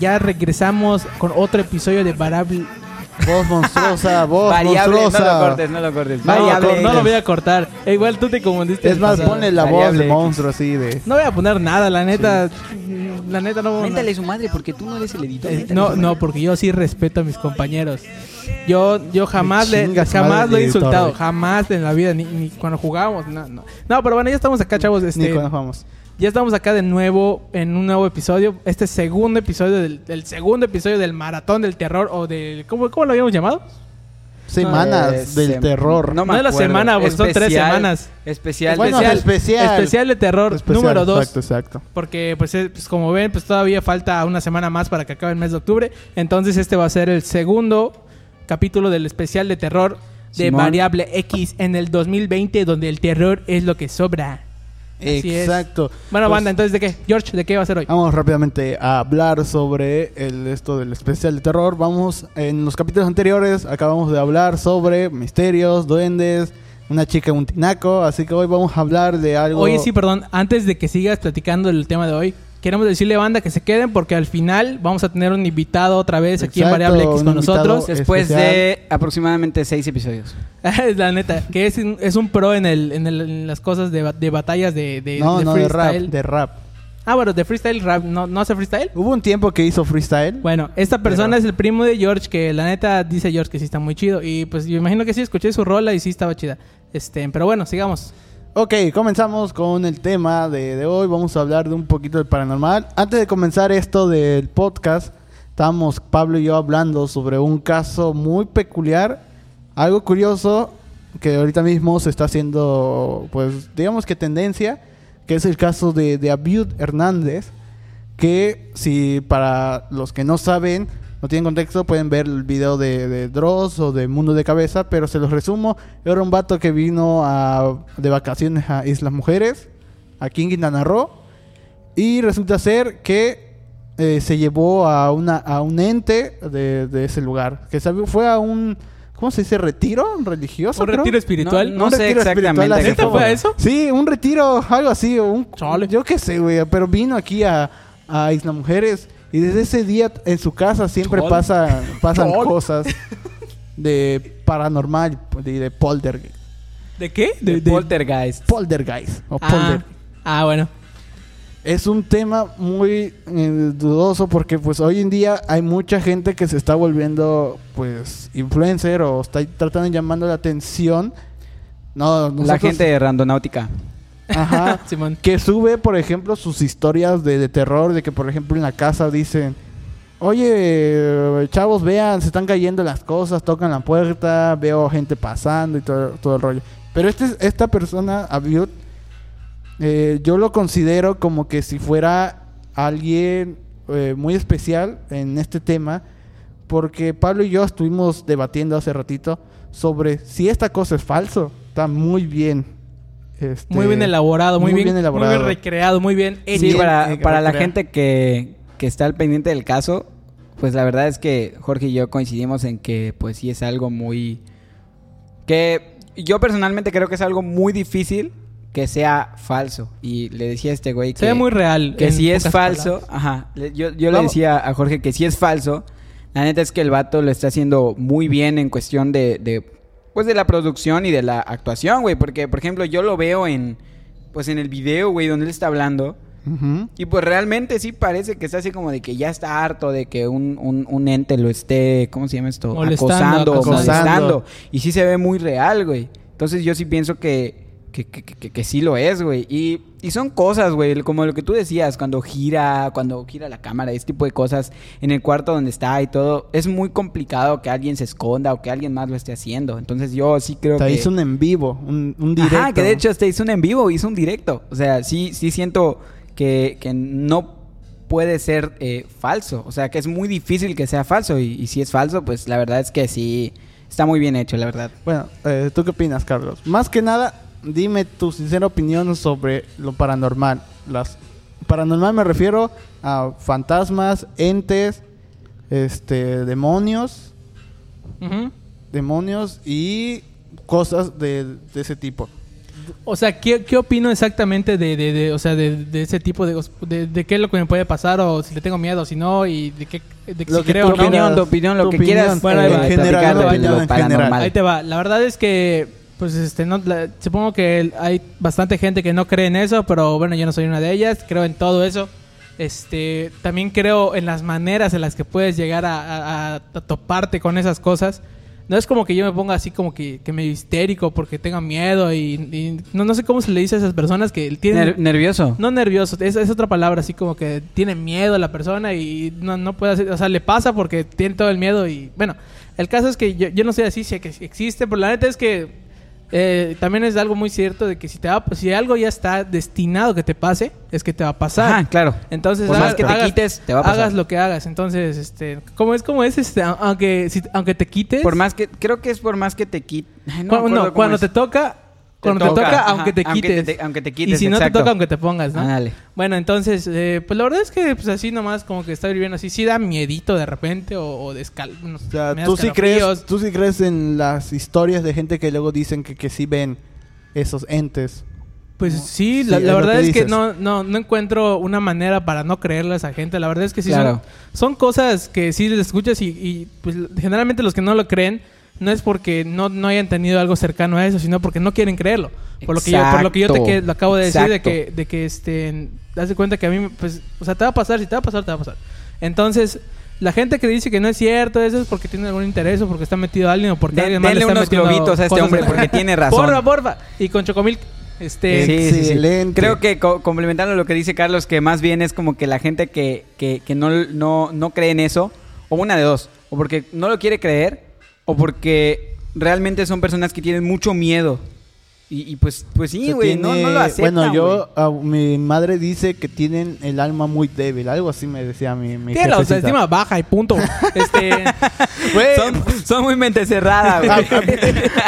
Ya regresamos con otro episodio de Variable. Voz monstruosa, voz Variable, no lo cortes, no lo cortes. Variable. no lo voy a cortar. Eh, igual tú te confundiste. Es más, ponle la voz de monstruo así de. No voy a poner nada, la neta. La neta no. Méntale su madre porque tú no eres el editor. Eh, no, no, porque yo sí respeto a mis compañeros. Yo, yo jamás le, jamás lo he editor, insultado, jamás en la vida, ni, ni cuando jugábamos, no, no. No, pero bueno, ya estamos acá, chavos. Ni Este, cuando jugamos. Ya estamos acá de nuevo en un nuevo episodio. Este segundo episodio del, del segundo episodio del maratón del terror o del ¿cómo, cómo lo habíamos llamado? Semanas Eh, del sem- terror. No, me No es la semana, porque son tres Especial- semanas. Especial. Bueno, especial. especial. Especial de terror Especial, número 2. Exacto, exacto. Porque, pues, eh, pues, como ven, pues todavía falta una semana más para que acabe el mes de octubre. Entonces, este va a ser el segundo capítulo del especial de terror de Simón. Variable X en el 2020, donde el terror es lo que sobra. Así es. Exacto. Bueno, Pues, banda, entonces, ¿de qué? George, ¿de qué va a ser hoy? Vamos rápidamente a hablar sobre el, esto del especial de terror. Vamos, en los capítulos anteriores acabamos de hablar sobre misterios, duendes, una chica, un tinaco. Así que hoy vamos a hablar de algo. Oye, sí, perdón, antes de que sigas platicando el tema de hoy, queremos decirle, banda, que se queden porque al final vamos a tener un invitado otra vez aquí en Variable X con nosotros. Después especial. de aproximadamente seis episodios. Es la neta, que es un, es un pro en, el, en, el- en las cosas de, de batallas de, de, no, de no, de rap, freestyle. de rap. Ah, bueno, de freestyle rap. ¿No, ¿No hace freestyle? Hubo un tiempo que hizo freestyle. Bueno, esta persona es el primo de George, que la neta dice George que sí está muy chido. Y pues yo imagino que sí, escuché su rola y sí estaba chida. Este, pero bueno, sigamos. Ok, comenzamos con el tema de, de hoy. Vamos a hablar de un poquito del paranormal. Antes de comenzar esto del podcast, estábamos Pablo y yo hablando sobre un caso muy peculiar, algo curioso que ahorita mismo se está haciendo, pues digamos que tendencia, que es el caso de, de Abiud Hernández, que si para los que no saben, no tienen contexto, pueden ver el video de, de Dross o de Mundo de Cabeza, pero se los resumo. Era un vato que vino a- de vacaciones a Islas Mujeres, aquí en Quintana Roo, y resulta ser que eh, se llevó a, una, a un ente de, de ese lugar, que sabe- fue a un, ¿cómo se dice? ¿Retiro religioso? Un creo? retiro espiritual. No, no Un sé retiro exactamente. así ¿Neta como- fue eso? Sí, un retiro, algo así, un, Chale. yo qué sé, güey, pero vino aquí a, a Isla Mujeres y desde ese día en su casa siempre pasa, pasan cosas de paranormal y de poltergeist. ¿De qué? De, Poltergeist. Poltergeist o Ah, polter- ah, bueno. Es un tema muy eh, dudoso porque pues hoy en día hay mucha gente que se está volviendo pues influencer o está tratando de llamando la atención. No, La nosotros- gente de Randonáutica. Ajá. Simón. que sube, por ejemplo, sus historias de, de terror, de que, por ejemplo, en la casa dicen, oye, chavos, vean, se están cayendo las cosas, tocan la puerta, veo gente pasando y todo, todo el rollo. Pero este, esta persona, Abiud, eh, yo lo considero como que si fuera alguien eh, muy especial en este tema, porque Pablo y yo estuvimos debatiendo hace ratito sobre si esta cosa es falso. Está muy bien. Este, Muy bien elaborado, muy, bien, elaborado. Muy bien recreado, muy bien hecho. Sí, para, eh, para la gente que, que está al pendiente del caso, pues la verdad es que Jorge y yo coincidimos en que pues sí es algo muy... Que yo personalmente creo que es algo muy difícil que sea falso. Y le decía a este güey que... Se ve muy real. que si es falso, palabras. ajá, yo, yo le decía a Jorge que si es falso, la neta es que el vato lo está haciendo muy bien en cuestión de, de pues de la producción y de la actuación, güey, porque por ejemplo yo lo veo en pues en el video, güey, donde él está hablando y pues realmente sí parece que está así como de que ya está harto de que un, un, un ente lo esté, ¿cómo se llama esto? Molestando, acosando, acosando. molestando. Y sí se ve muy real, güey. Entonces yo sí pienso que, que, que, que, que sí lo es, güey. Y, y son cosas, güey, como lo que tú decías, cuando gira, cuando gira la cámara, este tipo de cosas en el cuarto donde está y todo. Es muy complicado que alguien se esconda o que alguien más lo esté haciendo. Entonces yo sí creo Te que... hizo un en vivo, un, un directo. Ajá, que de hecho hasta hizo un en vivo, hizo un directo. O sea, sí, sí siento que, que no puede ser eh, falso. O sea, que es muy difícil que sea falso. Y, y si es falso, pues la verdad es que sí está muy bien hecho, la verdad. Bueno, eh, ¿tú qué opinas, Carlos? Más que nada, dime tu sincera opinión sobre lo paranormal, las paranormal me refiero a fantasmas, entes, este, demonios, demonios y cosas de, de ese tipo. O sea, ¿qué, qué opino exactamente de, de, de- o sea, de, de ese tipo de, de, de qué es lo que me puede pasar o si le tengo miedo o si no y de qué de que Lo si que creo o no? opinión, tu opinión, lo Tu que opinión. quieras Bueno, eh, ahí va. General, lo en paranormal. general. Ahí te va. La verdad es que, pues, este, no, la- supongo que hay bastante gente que no cree en eso, pero bueno, yo no soy una de ellas. Creo en todo eso. Este, también creo en las maneras en las que puedes llegar a, a- a- toparte con esas cosas. No es como que yo me ponga así como que, que medio histérico porque tenga miedo y, y no, no sé cómo se le dice a esas personas que tienen... Ner- nervioso. No nervioso, es, es otra palabra, así como que tiene miedo a la persona y no, no puede hacer, o sea, le pasa porque tiene todo el miedo y bueno, el caso es que yo, yo no sé así si existe, pero la neta es que eh, también es algo muy cierto de que si te va, si algo ya está destinado que te pase, es que te va a pasar. Ajá, claro. Entonces, Por más que te hagas- quites, te va a pasar. Hagas lo que hagas. Entonces, este, ¿cómo es como es este, aunque si- aunque te quites, Por más que, creo que es por más que te quite. cu- no, cuando te toca cuando te toca, aunque te aunque quites. te- aunque te quites, Y si no te toca, aunque te pongas, ¿no? Bueno, entonces, eh, pues la verdad es que pues así nomás como que está viviendo así, sí da miedito de repente o, o de escal... unos- O sea, me da tú sí, crees, tú sí crees en las historias de gente que luego dicen que, que sí ven esos entes. Pues sí, Sí, la, verdad que es que no, no, no encuentro una manera para no creerle a esa gente. La verdad es que sí Claro. son, son cosas que sí les escuchas y, y, pues generalmente los que no lo creen no es porque no, no hayan tenido algo cercano a eso, sino porque no quieren creerlo. Por lo que yo, por lo que yo te que- lo acabo de decir de que, de que este das de cuenta que a mí pues o sea te va a pasar, si te va a pasar, te va a pasar. Entonces, la gente que dice que no es cierto, eso es porque tiene algún interés o porque está metido alguien o porque alguien más le está unos metiendo globitos a este hombre en- porque tiene razón. Porfa, porfa. Y con Chocomilk este Sí, sí, sí. Excelente. Creo que co- complementando lo que dice Carlos, que más bien es como que la gente que, que, que no, no, no cree en eso, o una de dos, o porque no lo quiere creer, o porque realmente son personas que tienen mucho miedo. Y, y pues, pues sí, güey, no, no lo aceptan, Bueno, yo, ah, mi madre dice que tienen el alma muy débil. Algo así me decía mi, mi Tiene la autoestima baja y punto. Este, Güey, Son, son muy mente cerrada, güey.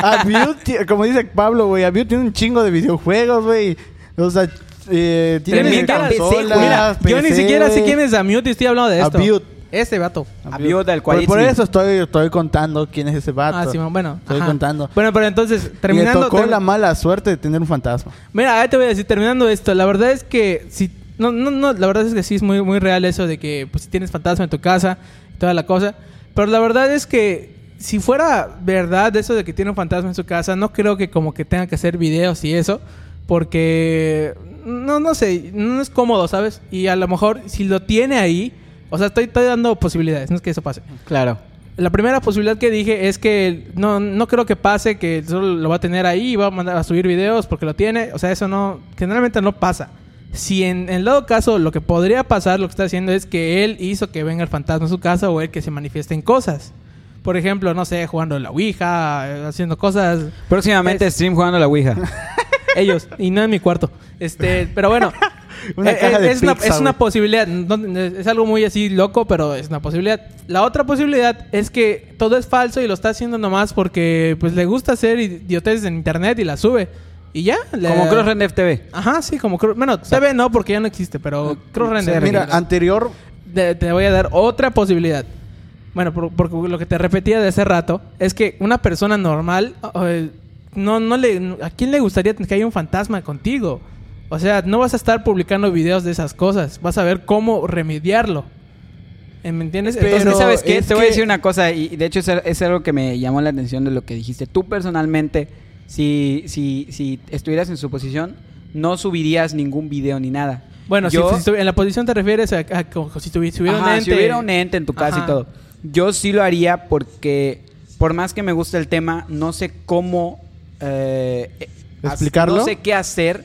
Abiu como dice Pablo, güey, Abiu tiene un chingo de videojuegos, güey. O sea, eh, tiene consolas, mira, yo ni PC, siquiera sé quién es Amute y estoy hablando de esto. Abiut. Este vato. Abiud, el Por, por Qualitzni. eso estoy, estoy contando quién es ese vato. Ah, sí, bueno. Estoy ajá. contando. Bueno, pero entonces, terminando. tocó termi- la mala suerte de tener un fantasma. Mira, ahí te voy a decir, terminando esto, la verdad es que si no, no, no, la verdad es que sí es muy, muy real eso de que pues si tienes fantasma en tu casa y toda la cosa. Pero la verdad es que si fuera verdad eso de que tiene un fantasma en su casa, no creo que como que tenga que hacer videos y eso. Porque no, no sé, no es cómodo, ¿sabes? Y a lo mejor si lo tiene ahí, o sea, estoy, estoy dando posibilidades, no es que eso pase. Claro. La primera posibilidad que dije es que no, no creo que pase, que solo lo va a tener ahí y va a mandar a subir videos porque lo tiene. O sea, eso no, generalmente no pasa. Si en, en dado caso lo que podría pasar, lo que está haciendo es que él hizo que venga el fantasma a su casa o él que se manifiesten cosas. Por ejemplo, no sé, jugando la Ouija, eh, haciendo cosas. Próximamente Es- stream jugando la Ouija. Ellos, y no en mi cuarto. Este, pero bueno. Una eh, caja eh, de es, una, pizza, es una posibilidad. no- es algo muy así loco, pero es una posibilidad. La otra posibilidad es que todo es falso y lo está haciendo nomás porque pues le gusta hacer idioteces en internet y la sube. Y ya. le- Como Cross Render TV. Ajá, sí, como Cross- Bueno, TV no, porque ya no existe, pero Cross Render. Mira, anterior Te, te voy a dar otra posibilidad. Bueno, por- porque lo que te repetía de hace rato es que una persona normal, eh, no, no le, ¿a quién le gustaría que haya un fantasma contigo? O sea, no vas a estar publicando videos de esas cosas. Vas a ver cómo remediarlo. ¿Eh, ¿Me entiendes? Pero- Entonces, ¿sabes qué? Te voy a decir una cosa, y de hecho es, es algo que me llamó la atención de lo que dijiste. Tú personalmente, si, si, si estuvieras en su posición, no subirías ningún video ni nada. bueno, si- Yo- si, en la posición te refieres a, a como si tuvi- si hubiera Ajá, un ente. si hubiera un ente en tu casa Ajá. y todo. Yo sí lo haría porque, por más que me guste el tema, no sé cómo... eh, eh, ¿Explicarlo? No sé qué hacer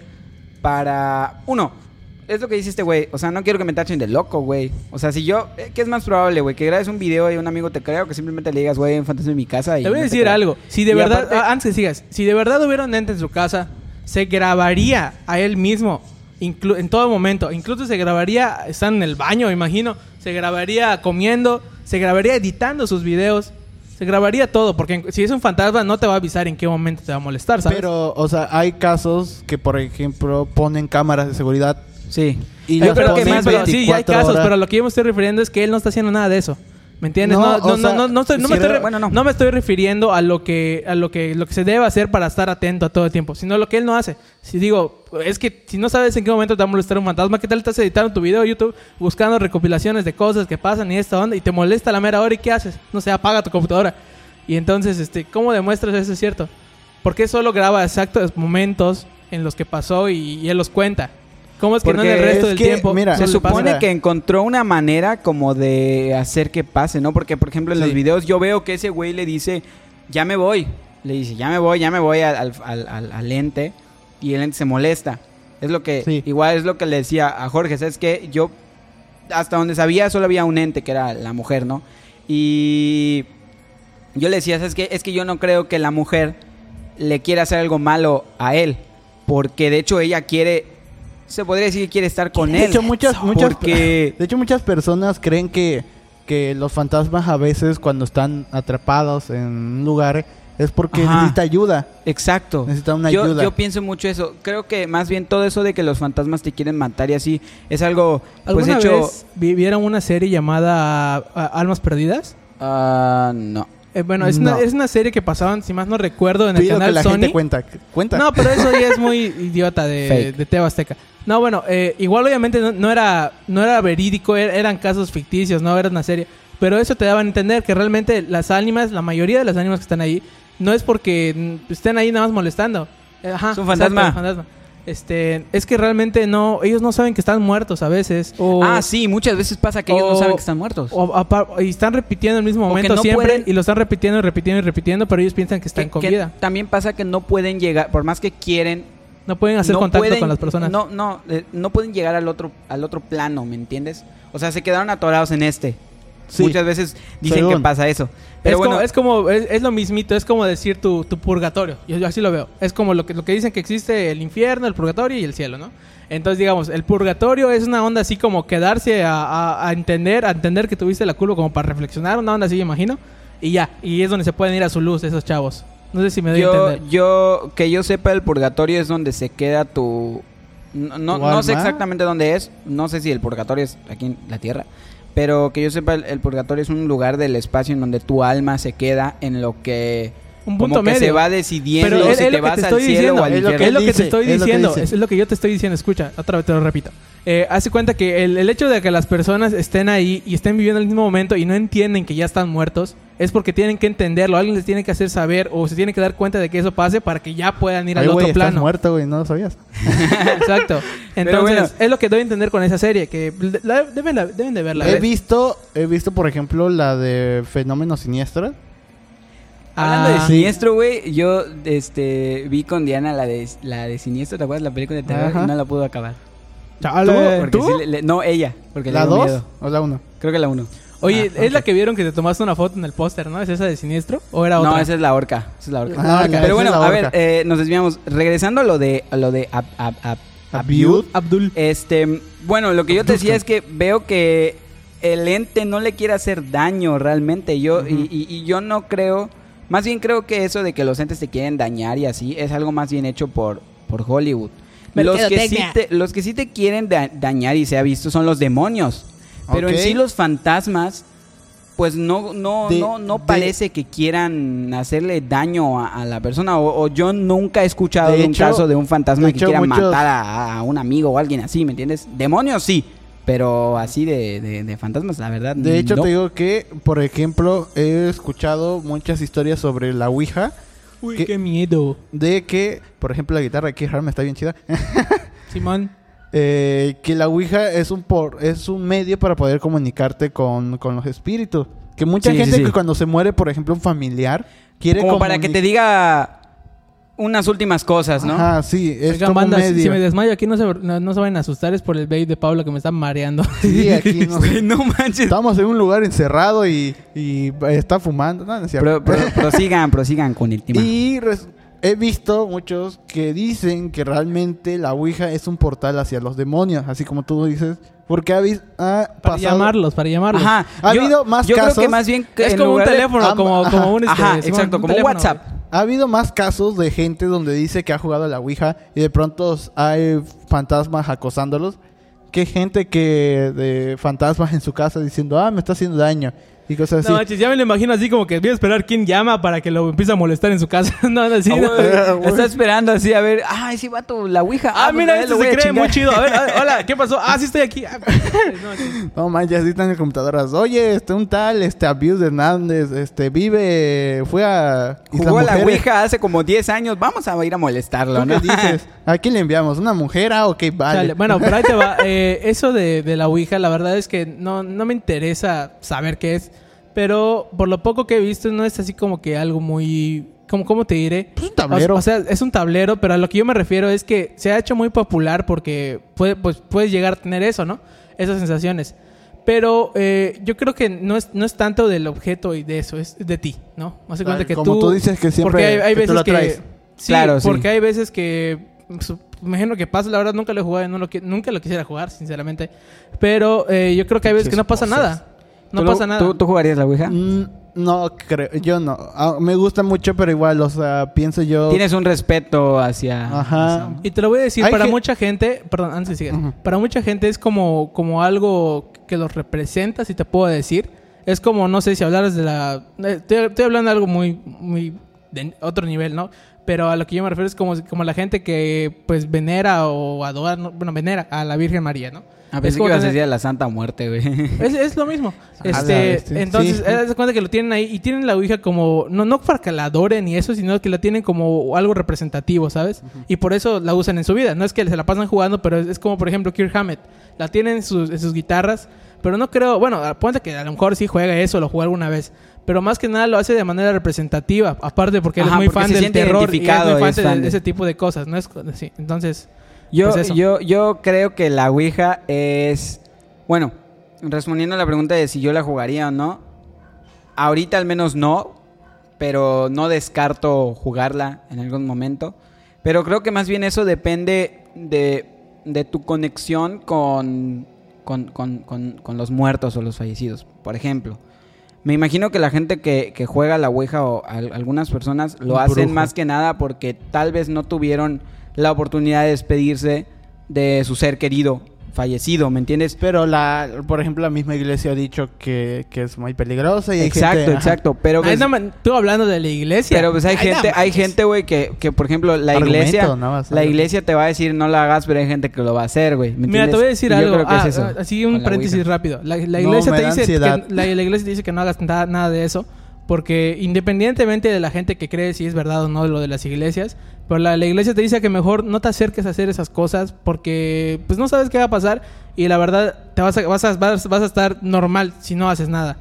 para... Uno, es lo que dice este güey. O sea, no quiero que me tachen de loco, güey. O sea, si yo... eh, ¿Qué es más probable, güey? Que grabes un video y un amigo te crea o que simplemente le digas, güey, un fantasma en mi casa y... Te voy a no decir algo. Si de Y verdad, aparte- ah, antes que sigas, si de verdad hubiera un ente en su casa, se grabaría a él mismo inclu- en todo momento. Incluso se grabaría, están en el baño, imagino. Se grabaría comiendo, se grabaría editando sus videos. Se grabaría todo, porque si es un fantasma no te va a avisar en qué momento te va a molestar, ¿sabes? Pero, o sea, hay casos que, por ejemplo, ponen cámaras de seguridad Sí. y las pero que más, pero sí, ya hay 24 casos, horas. pero lo que yo me estoy refiriendo es que él no está haciendo nada de eso. ¿Me entiendes? No, No, o no, no, sea, no, no estoy- no si me estoy re- re- bueno, no. no me estoy refiriendo a lo que a lo que lo que se debe hacer para estar atento a todo el tiempo, sino lo que él no hace. Si digo, es que si no sabes en qué momento te va a molestar un fantasma, ¿qué tal estás editando tu video de YouTube buscando recopilaciones de cosas que pasan y esta onda y te molesta la mera hora y qué haces? No sé, apaga tu computadora. Y entonces, este, ¿cómo demuestras eso es cierto? Porque solo graba exactos momentos en los que pasó y, y él los cuenta. ¿Cómo es que no en el resto es del que, tiempo? mira, Se supone que encontró una manera como de hacer que pase, ¿no? Porque, por ejemplo, en Sí. los videos yo veo que ese güey le dice, ya me voy. Le dice, ya me voy, ya me voy al, al, al- al- ente. Y el ente se molesta. Es lo que, Sí. igual es lo que le decía a Jorge, ¿sabes qué? Yo, hasta donde sabía, solo había un ente, que era la mujer, ¿no? Y yo le decía, ¿sabes qué? Es que yo no creo que la mujer le quiera hacer algo malo a él. Porque de hecho ella quiere, se podría decir que quiere estar con de él. hecho, muchas, muchas, Porque... de hecho, muchas personas creen que, que los fantasmas a veces cuando están atrapados en un lugar es porque Ajá. necesita ayuda. Exacto. Necesita una yo, ayuda. yo pienso mucho eso. Creo que más bien todo eso de que los fantasmas te quieren matar y así es algo, pues ¿Alguna hecho... vez vi- vieron una serie llamada ah, Almas Perdidas? Ah, no. Eh, bueno, es, No. una, es una serie que pasaban, si más no recuerdo, en el Pido que canal la Sony. gente cuenta. Cuenta. No, pero eso ya es muy idiota de, de Teba Azteca. No, bueno, eh, igual obviamente no, no era, no era verídico, er- eran casos ficticios, no era una serie. Pero eso te daba a entender que realmente las ánimas, la mayoría de las ánimas que están ahí, no es porque mm, estén ahí nada más molestando. Eh, Ajá, Es un fantasma. exacto, fantasma. Este, es que realmente no, ellos no saben que están muertos a veces. O, ah, sí, muchas veces pasa que ellos no saben que están muertos. o y están repitiendo el mismo momento no siempre pueden- y lo están repitiendo y repitiendo y repitiendo, pero ellos piensan que están Que- con que vida. También pasa que no pueden llegar, por más que quieren, No pueden hacer no contacto pueden- con las personas. No, no, eh, no pueden llegar al otro, al otro plano, ¿me entiendes? O sea, se quedaron atorados en este. Sí. Muchas veces dicen Según. que pasa eso. Pero es, bueno, como, es como, es, es lo mismito, es como decir tu, tu purgatorio. Yo, yo así lo veo. Es como lo que, lo que dicen que existe el infierno, el purgatorio y el cielo, ¿no? Entonces, digamos, el purgatorio es una onda así como quedarse a, a- a entender, a entender que tuviste la culpa como para reflexionar, una onda así, me imagino. Y ya, y es donde se pueden ir a su luz esos chavos. No sé si me doy a yo, entender. yo, que yo sepa, el purgatorio es donde se queda tu... No, no, ¿Tu no sé exactamente dónde es. No sé si el purgatorio es aquí en la tierra. Pero que yo sepa, el, purgatorio es un lugar del espacio en donde tu alma se queda en lo que... Un como punto que medio. se va decidiendo Pero es, si es te lo que vas te al estoy cielo diciendo. o al es lo que infierno. Es lo que dice, te estoy es lo que diciendo. Es lo que yo te estoy diciendo. Escucha, otra vez te lo repito. Eh, hace cuenta que el, el hecho de que las personas estén ahí y estén viviendo el mismo momento y no entienden que ya están muertos es porque tienen que entenderlo. Alguien les tiene que hacer saber o se tiene que dar cuenta de que eso pase para que ya puedan ir Ay, al otro estás plano. muerto, güey, no lo sabías. Exacto. Entonces, bueno. es lo que doy a entender con esa serie. Que la- deben, la- deben de verla. He visto, he visto, por ejemplo, la de Fenómeno Siniestro. Hablando de Ah, Siniestro, güey, yo este, vi con Diana la de, la de Siniestro, ¿te acuerdas? La película de terror Ajá. y no la pudo acabar. chale. ¿Tú? sí le- le- no, ella. Porque ¿La le dio 2 miedo. o la 1? Creo que la 1. Oye, Ah, ¿es la que vieron que te tomaste una foto en el póster, no? ¿Es esa de Siniestro? ¿O era otra? No, esa es la orca. Esa es la orca. Ah, Pero bueno, a ver, eh, nos desviamos. Regresando a lo de, a lo de Ab- Ab- Ab- Abiud. Abdul. Este, bueno, lo que yo te decía es que veo que el ente no le quiere hacer daño realmente. Yo, y, y- y yo no creo, más bien creo que eso de que los entes te quieren dañar y así es algo más bien hecho por, por Hollywood. Los que, sí te, los que sí te quieren da- dañar y se ha visto son los demonios. Pero en sí los fantasmas, pues no, no, De- no, no de- parece que quieran hacerle daño a, a la persona. O, o yo nunca he escuchado De un hecho- caso de un fantasma de que hecho, quiera muchos- matar a, a un amigo o alguien así, ¿me entiendes? Demonios sí, pero así de, de- de fantasmas, la verdad. De hecho, no. te digo que, por ejemplo, he escuchado muchas historias sobre la Ouija. Uy, ¿Qué? qué miedo. De que, por ejemplo, la guitarra aquí Harm está bien chida. Simón. eh, que la Ouija es un por, es un medio para poder comunicarte con, con los espíritus. Que mucha Sí, gente sí, sí. que cuando se muere, por ejemplo, un familiar, quiere Como para que te diga unas últimas cosas, ¿no? Ajá, sí, es Oigan, como banda, medio. si me desmayo aquí no se, no, no se vayan a asustar, es por el babe de Pablo que me está mareando. Sí, aquí no. no manches. Estamos en un lugar encerrado y, y está fumando. No, no es cierto. Pro- pro- prosigan, prosigan con el tema. Y res- he visto muchos que dicen que realmente la Ouija es un portal hacia los demonios, así como tú dices. Porque ha, ha Para pasado... llamarlos, para llamarlos. Ajá. Ha yo, habido más yo creo casos. que más bien que Es como un de- teléfono, Ah, como, un... este, Ajá, exacto, un como un teléfono, WhatsApp. Ha habido más casos de gente donde dice que ha jugado a la Ouija y de pronto hay fantasmas acosándolos. Que gente que de fantasmas en su casa diciendo, ah, me está haciendo daño. Y cosas así. No, manches, ya me lo imagino así como que voy a esperar quién llama para que lo empiece a molestar en su casa. no, no, así. Ah, no. güey, Está esperando así a ver, ah, ese vato, la ouija. Ah, pues, mira, este se cree chingar. muy chido. A ver, a ver, hola, ¿qué pasó? Ah, sí estoy aquí. Ah, no. No manches, así están en computadoras. Oye, este un tal, este Abuse Hernández, este vive, fue a Jugó a la Mujeres. ouija hace como 10 años, vamos a ir a molestarlo, ¿Tú ¿no? qué dices? ¿A quién le enviamos? ¿Una mujer? Ah, ok, vale. Dale, Bueno, pero ahí te va. Eh, eso de, de la Ouija, la verdad es que no, no me interesa saber qué es. Pero por lo poco que he visto, no es así como que algo muy. Como, ¿Cómo te diré? Pues un tablero. O, o sea, es un tablero, pero a lo que yo me refiero es que se ha hecho muy popular porque puede, pues, puedes llegar a tener eso, ¿no? Esas sensaciones. Pero eh, yo creo que no es, no es tanto del objeto y de eso, es de ti, ¿no? Hace cuenta Vale, que como tú dices que siempre Porque hay, hay que tú veces lo que. Sí, Claro, sí. porque hay veces que. su- Me imagino que pasa, la verdad nunca lo he jugado, no lo, nunca lo quisiera jugar, sinceramente. Pero eh, yo creo que hay veces que no pasa nada. No ¿Tú lo- pasa nada. ¿tú, tú jugarías la ouija? Mm, no creo, yo no. Ah, me gusta mucho, pero igual, o sea, pienso yo. Tienes un respeto hacia... Ajá. hacia- Y te lo voy a decir, Hay para mucha gente, perdón, antes de Ujú. para mucha gente es como, como algo que los representa, si te puedo decir. Es como, no sé si hablaras de la... eh, Estoy, estoy hablando de algo muy, muy de otro nivel, ¿no? Pero a lo que yo me refiero es como, como la gente que pues venera o adora, no, bueno, venera a la Virgen María, ¿no? A Es veces que ibas a decir a la Santa Muerte, güey. Es, es lo mismo. A la Este, entonces, Sí. cuenta que lo tienen ahí y tienen la Ouija como, no, no para que la adoren y eso, sino que la tienen como algo representativo, ¿sabes? Y por eso la usan en su vida. No es que se la pasan jugando, pero es, es como, por ejemplo, Kirk Hammett. La tienen en sus, en sus guitarras, pero no creo, bueno, ponte que a lo mejor sí juega eso, lo jugó alguna vez. Pero más que nada lo hace de manera representativa. Aparte porque él Ajá, es muy fan se del terror y es muy fan es de, fan de ese tipo de cosas. ¿no? Es, sí, entonces... Yo, Pues yo, yo creo que la Ouija es... Bueno, respondiendo a la pregunta de si yo la jugaría o no, ahorita al menos no, pero no descarto jugarla en algún momento. Pero creo que más bien eso depende de, de tu conexión con, con, con- con- con los muertos o los fallecidos. Por ejemplo, me imagino que la gente que, que juega la Ouija o al- algunas personas lo Un hacen brujo. más que nada porque tal vez no tuvieron la oportunidad de despedirse de su ser querido fallecido, ¿me entiendes? Pero, la, por ejemplo, la misma iglesia ha dicho que, que es muy peligrosa y hay Exacto, gente- exacto. Pero Ay, pues, no, man, tú hablando de la iglesia. pero pues hay Ay, no gente, hay gente, güey, que, que por ejemplo la Argumento, iglesia, más, la iglesia te va a decir no la hagas, pero hay gente que lo va a hacer, güey. ¿me Mira, te voy a decir Y yo algo. creo que es Ah, eso, ah, así un la paréntesis Ouija. rápido. La, la No, iglesia te dice que, la, la iglesia te dice que no hagas nada, nada de eso. Porque independientemente de la gente que cree si es verdad o no lo de las iglesias, pero la, la iglesia te dice que mejor no te acerques a hacer esas cosas porque pues no sabes qué va a pasar y la verdad te vas a, vas a, vas, vas a estar normal si no haces nada.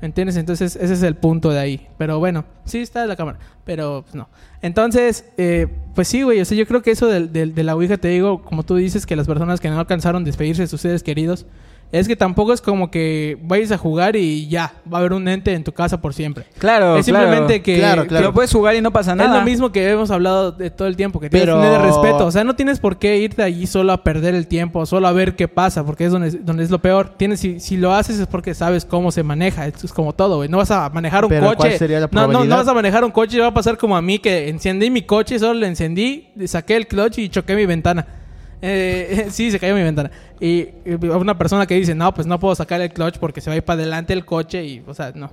¿Entiendes? Entonces ese es el punto de ahí. Pero bueno, sí está la cámara, pero pues no. Entonces, eh, pues sí, güey. O sea, yo creo que eso del- del- de, la Ouija, te digo, como tú dices, que las personas que no alcanzaron despedirse de sus seres queridos, es que tampoco es como que vayas a jugar y ya, va a haber un ente en tu casa por siempre. Claro, es simplemente claro. que, Claro, que. Lo puedes jugar y no pasa nada. es lo mismo que hemos hablado de todo el tiempo, que tienes Pero- que tener respeto. O sea, no tienes por qué irte allí solo a perder el tiempo, solo a ver qué pasa, porque es donde, donde es lo peor. Tienes, si, si lo haces es porque sabes cómo se maneja. Esto es como todo, güey. No vas a manejar un Pero, coche. ¿cuál sería la no, no, vas a manejar un coche y va a pasar como a mí que encendí mi coche, solo le encendí, saqué el clutch y choqué mi ventana. Eh, sí, se cayó mi ventana. Y, una persona que dice, no, pues no puedo sacar el clutch porque se va a ir para adelante el coche y, o sea, no.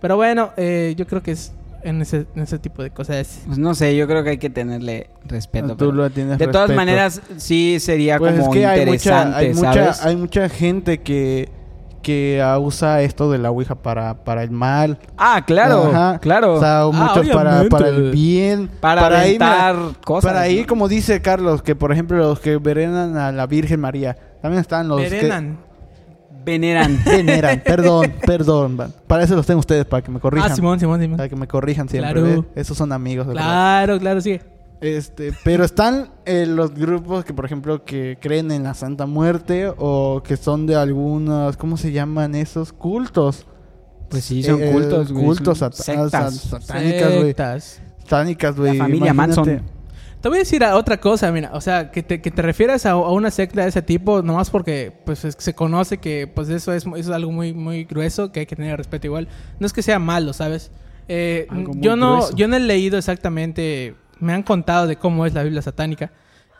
Pero bueno, eh, yo creo que es en ese, en ese tipo de cosas. Pues no sé, yo creo que hay que tenerle respeto. Tú lo tienes de todas respeto. maneras, sí sería Pues como es que hay mucha, interesante, hay mucha, ¿sabes? hay mucha gente que, que ah, usa esto de la Ouija para, para el mal. Ah, claro, Ajá. claro. O sea, muchos para, para el bien. para ahí, mira, aventar cosas. para ahí, ¿no? como dice Carlos, que por ejemplo los que veneran a la Virgen María. También están los Venenan. Veneran. que veneran. perdón, perdón. Para eso los tengo ustedes, para que me corrijan. Ah, Simón, Simón, Simón. Para que me corrijan siempre. Claro. ¿ve? Esos son amigos. de verdad. Claro, claro, sí. Este, pero están eh, los grupos que, por ejemplo, que creen en la Santa Muerte o que son de algunos, ¿cómo se llaman esos cultos? Pues sí, son Eh, cultos, güey. cultos son sata- sectas. sat- satánicas, güey. Satánicas, güey. La familia imagínate. Manson. Te voy a decir a otra cosa, mira, o sea, que te, que te refieras a, a una secta de ese tipo, nomás porque pues es- se conoce que pues eso es, eso es algo muy, muy grueso, que hay que tener respeto igual. No es que sea malo, ¿sabes? Eh, yo no, grueso. yo no he leído exactamente, me han contado de cómo es la Biblia satánica.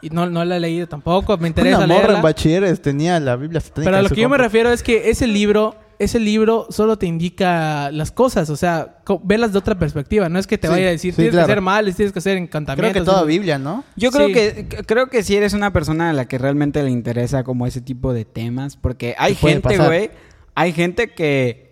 Y no, no la he leído tampoco, me interesa Una morra leerla. en bachilleres tenía la Biblia satánica. Pero a lo que yo me refiero es que ese libro, ese libro solo te indica las cosas, o sea, verlas de otra perspectiva. No es que te Sí, vaya a decir, sí, tienes claro. que hacer mal, tienes que hacer Creo encantamientos. que toda Biblia, ¿no? Yo creo Sí. que creo que si eres una persona a la que realmente le interesa como ese tipo de temas, porque hay gente, güey, hay gente que,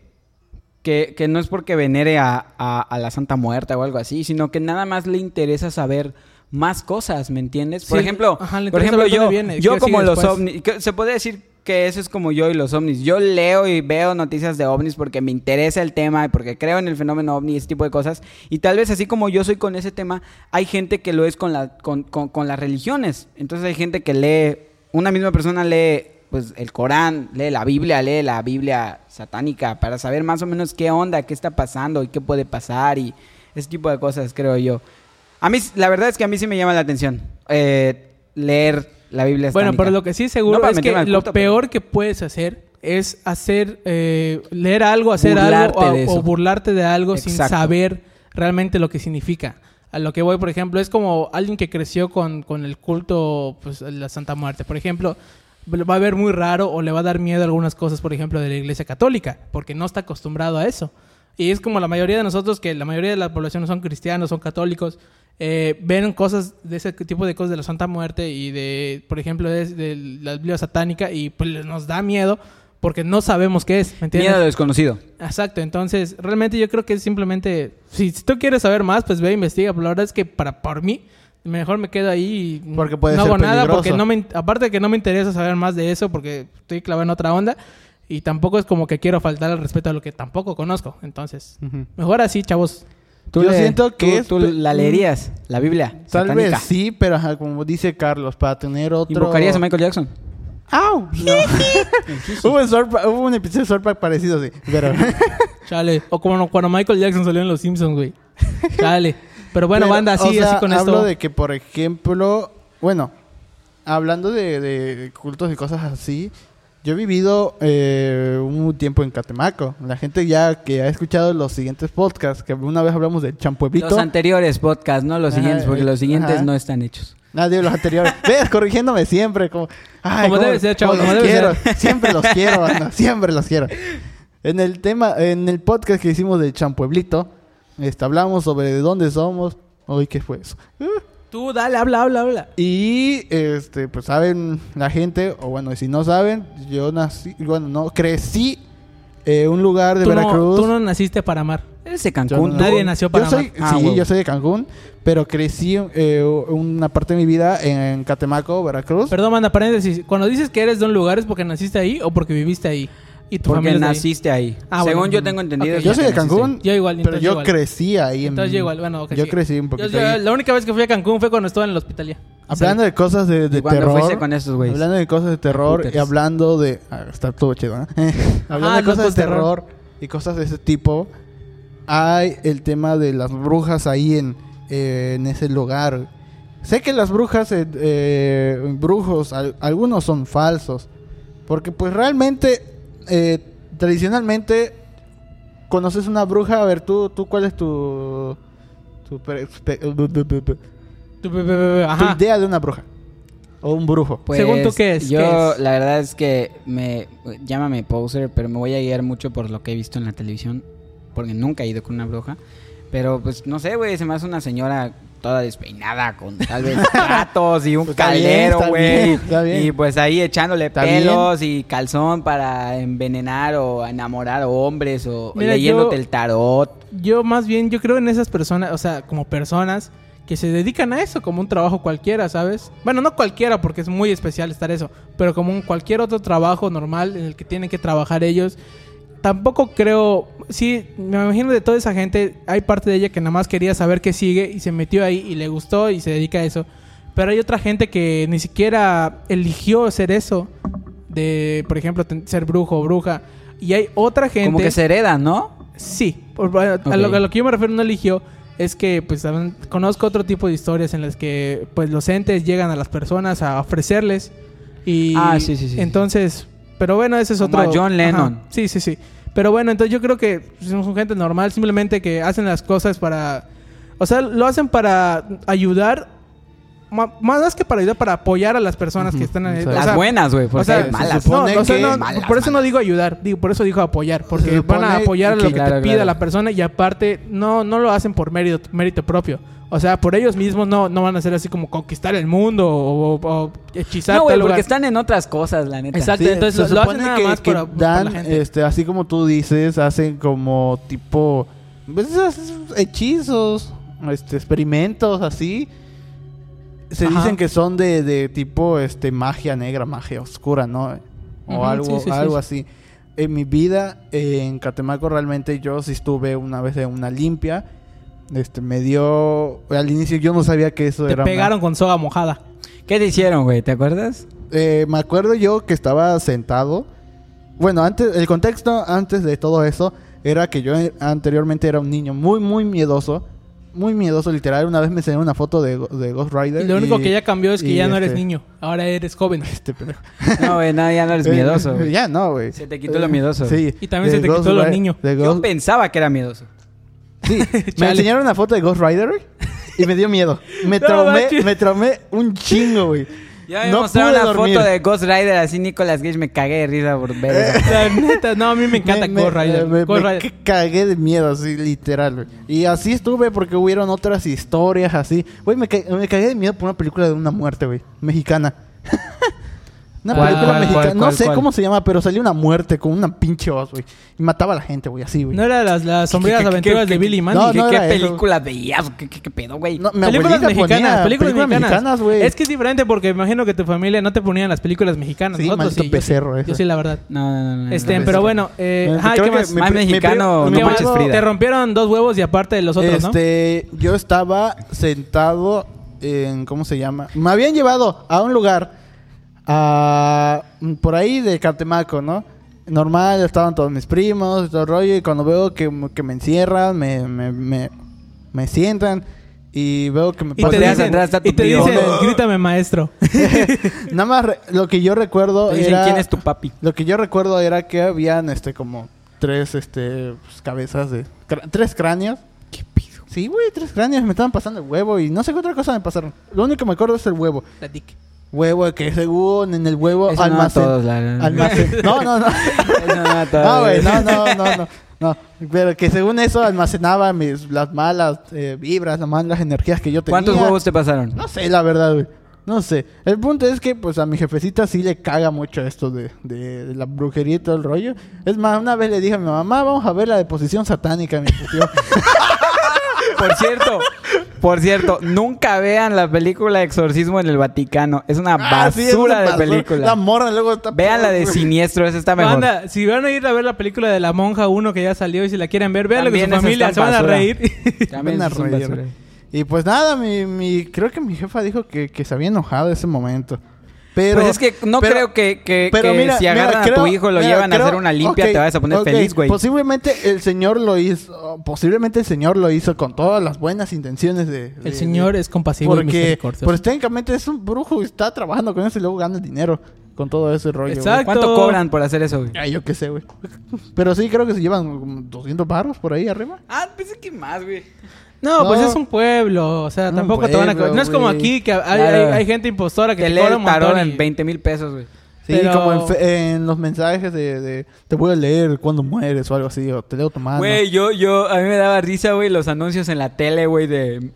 que que no es porque venere a, a- a la Santa Muerta o algo así, sino que nada más le interesa saber más cosas, ¿me entiendes? Por Sí, ejemplo, ajá, por ejemplo yo, viene, yo como los después. ovnis, se puede decir que eso es como yo y los ovnis. Yo leo y veo noticias de ovnis porque me interesa el tema y porque creo en el fenómeno ovni y ese tipo de cosas. Y tal vez así como yo soy con ese tema, hay gente que lo es con, la, con, con- con las religiones. Entonces hay gente que lee, una misma persona lee pues el Corán, lee la Biblia, lee la Biblia satánica para saber más o menos qué onda, qué está pasando y qué puede pasar y ese tipo de cosas, creo yo. A mí, la verdad es que a mí sí me llama la atención eh, leer la Biblia Bueno, satánica. pero lo que sí seguro No es que lo pero- peor que puedes hacer es hacer, eh, leer algo, hacer Burlarte algo o, o burlarte de algo sin saber realmente lo que significa. A lo que voy, por ejemplo, es como alguien que creció con, con el culto, pues, la Santa Muerte. Por ejemplo, va a ver muy raro o le va a dar miedo algunas cosas, por ejemplo, de la Iglesia Católica, porque no está acostumbrado a eso. Y es como la mayoría de nosotros, que la mayoría de la población no son cristianos, son católicos, eh, ven cosas de ese tipo de cosas de la Santa Muerte y de, por ejemplo, de, de la Biblia satánica y pues nos da miedo porque no sabemos qué es, ¿me entiendes? Miedo a lo desconocido. Exacto, entonces realmente yo creo que es simplemente, si, si tú quieres saber más, pues ve e investiga, pero la verdad es que para por mí mejor me quedo ahí y Porque puede no ser hago nada peligroso. porque no me aparte de que no me interesa saber más de eso porque estoy clavado en otra onda y tampoco es como que quiero faltar al respeto a lo que tampoco conozco, entonces mejor así, chavos. Yo siento que tú, es tú la leerías, la Biblia Tal satánica. vez sí, pero ajá, como dice Carlos, para tener otro... ¿Invocarías a Michael Jackson? ¡Au! No. hubo, un hubo un episodio de Park parecido, sí. Pero... Chale, o como cuando Michael Jackson salió en Los Simpsons, güey. Chale. Pero bueno, Pero, banda, así, o sea, así con hablo esto. de que, por ejemplo, bueno, hablando de, de cultos y cosas así, yo he vivido eh, un tiempo en Catemaco. La gente ya que ha escuchado los siguientes podcasts, que una vez hablamos del Champueblito. Los anteriores podcasts, no los Ajá, siguientes, porque eh, los siguientes ajá. no están hechos. Nadie los anteriores. Ves, corrigiéndome siempre. Como, ay, Como debe ser, chavo, como los debe quiero. ser. Siempre los quiero, banda, Siempre los quiero. En el tema, en el podcast que hicimos del Champueblito, este, hablamos sobre de dónde somos. Uy, ¿qué fue eso? Tú dale, habla, habla, habla. Y este, pues saben la gente, o bueno, si no saben, yo nací, bueno, no, crecí en un lugar de Tú no, Veracruz. tú no naciste para amar. Eres de Cancún. Nadie nació para yo soy, amar. Ah, sí, yo soy de Cancún, pero crecí eh, una parte de mi vida en Catemaco, Veracruz. Perdón, manda paréntesis. Cuando dices que eres de un lugar, ¿es porque naciste ahí o porque viviste ahí? Y tu Porque familia ahí? naciste ahí. Ah, Según bueno. yo tengo entendido. Ok. es yo soy de Cancún, Yo igual, pero yo igual. crecí ahí. en- Entonces yo igual, bueno, ok, Yo sí. crecí un poquito yo- ahí. la única vez que fui a Cancún fue cuando estaba en el hospital ya. Hablando de cosas de, de ¿Y cuándo terror. fuiste con estos güeyes? Hablando de cosas de terror y hablando de. Ah, está todo chido, ¿no? hablando Ajá, de cosas de locos terror. terror y cosas de ese tipo. Hay el tema de las brujas ahí en, eh, en ese lugar. Sé que las brujas, eh, eh, brujos, al- algunos son falsos. Porque, pues realmente, eh, tradicionalmente, conoces una bruja. A ver, tú, tú ¿cuál es tu. tu, idea de una bruja? O un brujo. Pues, Según tú, ¿qué es? Yo, ¿Qué es? la verdad es que me. Llámame poser, pero me voy a guiar mucho por lo que he visto en la televisión. Porque nunca he ido con una bruja. Pero, pues, no sé, güey. Se me hace una señora toda despeinada con tal vez gatos y un Pues caldero, güey. Y pues ahí echándole Está pelos y calzón para envenenar o enamorar hombres o Mira, leyéndote yo- el tarot. Yo más bien, yo creo en esas personas, o sea, como personas que se dedican a eso como un trabajo cualquiera, ¿sabes? Bueno, no cualquiera porque es muy especial estar eso, pero como un cualquier otro trabajo normal en el que tienen que trabajar ellos. Tampoco creo, sí, me imagino de toda esa gente, hay parte de ella que nada más quería saber qué sigue y se metió ahí y le gustó y se dedica a eso. Pero hay otra gente que ni siquiera eligió hacer eso, de, por ejemplo, ser brujo o bruja. Y hay otra gente... Como que se hereda, ¿no? Sí, por- a, lo, a lo que yo me refiero no eligió es que pues también conozco otro tipo de historias en las que pues los entes llegan a las personas a ofrecerles y Ah, sí, sí, sí. entonces, pero bueno, ese es Como otro a John Lennon. Ajá. Sí, sí, sí. Pero bueno, entonces yo creo que son gente normal, simplemente que hacen las cosas para o sea, lo hacen para ayudar más que para ayudar para apoyar a las personas que están en o Las sea, buenas, güey. o Porque sea, malas. no, o sea, no, malas, por eso no digo ayudar, digo, por eso digo apoyar, porque van a apoyar a lo que- que Claro, te pida claro. la persona y aparte no, no lo hacen por mérito, mérito propio. O sea, por ellos mismos no, no van a ser así como conquistar el mundo o, o- o hechizar No, güey, tal porque lugar. están en otras cosas, la neta. Exacto. Sí, entonces se lo- lo hacen nada que, más que por- por dan, la gente. este, así como tú dices, hacen como tipo, pues, hechizos, este, experimentos así. Se Ajá. dicen que son de, de tipo, este, magia negra, magia oscura, ¿no? O algo, sí, sí, sí, algo sí. así. En mi vida, eh, en Catemaco, realmente yo sí estuve una vez en una limpia. Este, me dio, al inicio yo no sabía que eso Te era una- pegaron con soga mojada. ¿Qué te hicieron, güey? ¿Te acuerdas? Eh, me acuerdo yo que estaba sentado. Bueno, antes, el contexto antes de todo eso era que yo eh, anteriormente era un niño muy, muy miedoso. Muy miedoso, literal. Una vez me enseñaron una foto de, de Ghost Rider. Y lo único que ya cambió es que ya no eres este- niño, ahora eres joven. Este pendejo. No, güey, no, ya no eres miedoso. güey. ya no, güey. Se te quitó lo miedoso. Sí. Y también se te quitó lo niño. Yo pensaba que era miedoso. Sí, me enseñaron una foto de Ghost Rider y me dio miedo. Me No traumé, manches. me traumé un chingo, güey. Ya me No mostraron una dormir. foto de Ghost Rider así Nicolas Cage me cagué de risa por ver eso. La neta, no, a mí me encanta me, Ghost Rider. me- Ghost me Rider. cagué de miedo, así, literal, güey. Y así estuve porque hubieron otras historias así. Güey, me, ca- me cagué de miedo por una película de una muerte, güey. Mexicana. Una ¿Cuál, película cuál, mexicana. cuál, no sé cuál? cómo se llama, pero salió una muerte con una pinche voz, güey. Y mataba a la gente, güey, así, güey. No era las, las sombrías ¿Qué- qué- aventuras qué- de qué- Billy Mandy. No, ¿Qué, no qué era eso. película veías? ¿Qué, qué, qué pedo, güey? No, películas mexicanas, ponía películas, mexicanas. güey. Es que es diferente porque imagino que tu familia no te ponían las películas mexicanas. Sí, Nosotros sí, yo sí. becerro ese. Yo sí, la verdad. No, no, no. no, Este, no, pero no. bueno, eh, ajá, ¿qué más? mexicano, no ¿Qué mi más? manches Frida. Te rompieron dos huevos y aparte de los otros, ¿no? Este, yo estaba sentado en, ¿cómo se llama? Me habían llevado a un lugar, a, por ahí de Catemaco, ¿no? Normal, estaban todos mis primos, y todo el rollo, y cuando veo que, que me encierran, me, me, me, me sientan, y veo que me Y te dicen, y te tío. dicen, grítame maestro. Nada más, re- lo que yo recuerdo Te dicen, era... ¿quién es tu papi? Lo que yo recuerdo era que habían, este, como tres, este, pues, cabezas de... tres cráneos. ¿Qué pido? Sí, güey, tres cráneos me estaban pasando el huevo y no sé qué otra cosa me pasaron. Lo único que me acuerdo es el huevo. La tic. Huevo que según en el huevo Eso no a almacén. todos, la almacén- No, no, no. No No, güey, no, no, no, no. No, pero que según eso almacenaba mis, las malas eh, vibras, las malas energías que yo tenía. ¿Cuántos huevos te pasaron? No sé, la verdad, güey. No sé. El punto es que, pues, a mi jefecita sí le caga mucho esto de, de, de la brujería y todo el rollo. Es más, una vez le dije a mi mamá, vamos a ver la deposición satánica. Me puteó. Por cierto, por cierto, nunca vean la película Exorcismo en el Vaticano. Es una Ah, sí, es basura una de basura. película. La morra luego está... Vean la de. Siniestro, esa está mejor. Si van a ir a ver la película de la monja 1 que ya salió y si la quieren ver, véanlo con su familia, se van a reír. También Van a reír. basura. Y pues nada, mi, mi, creo que mi jefa dijo que, que se había enojado ese momento. Pero, pues es que no pero- creo que, que- pero que mira, si mira, agarran a tu creo- hijo lo mira, llevan a creo- hacer una limpia, ok, te vas a poner ok, feliz, güey. Posiblemente el señor lo hizo, posiblemente el señor lo hizo con todas las buenas intenciones de... de- El señor de- es compasivo y porque, misericordioso. pues técnicamente es un brujo y está trabajando con eso y luego gana dinero con todo ese rollo. güey. Exacto. ¿Cuánto cobran por hacer eso, güey? Ay, yo qué sé, güey. Pero sí creo que se llevan como 200 barros por ahí arriba. Ah, pensé que más, güey. No, No. pues es un pueblo. O sea, tampoco te van a. No es como güey. aquí que hay, Claro. hay- hay gente impostora que Te te lee cobra el tarot y- en 20 mil pesos, güey. Sí, Pero- como en, fe- en los mensajes de, de te voy a leer cuando mueres o algo así, o te leo tu mano. Güey, yo, yo, a mí me daba risa, güey, los anuncios en la tele, güey, de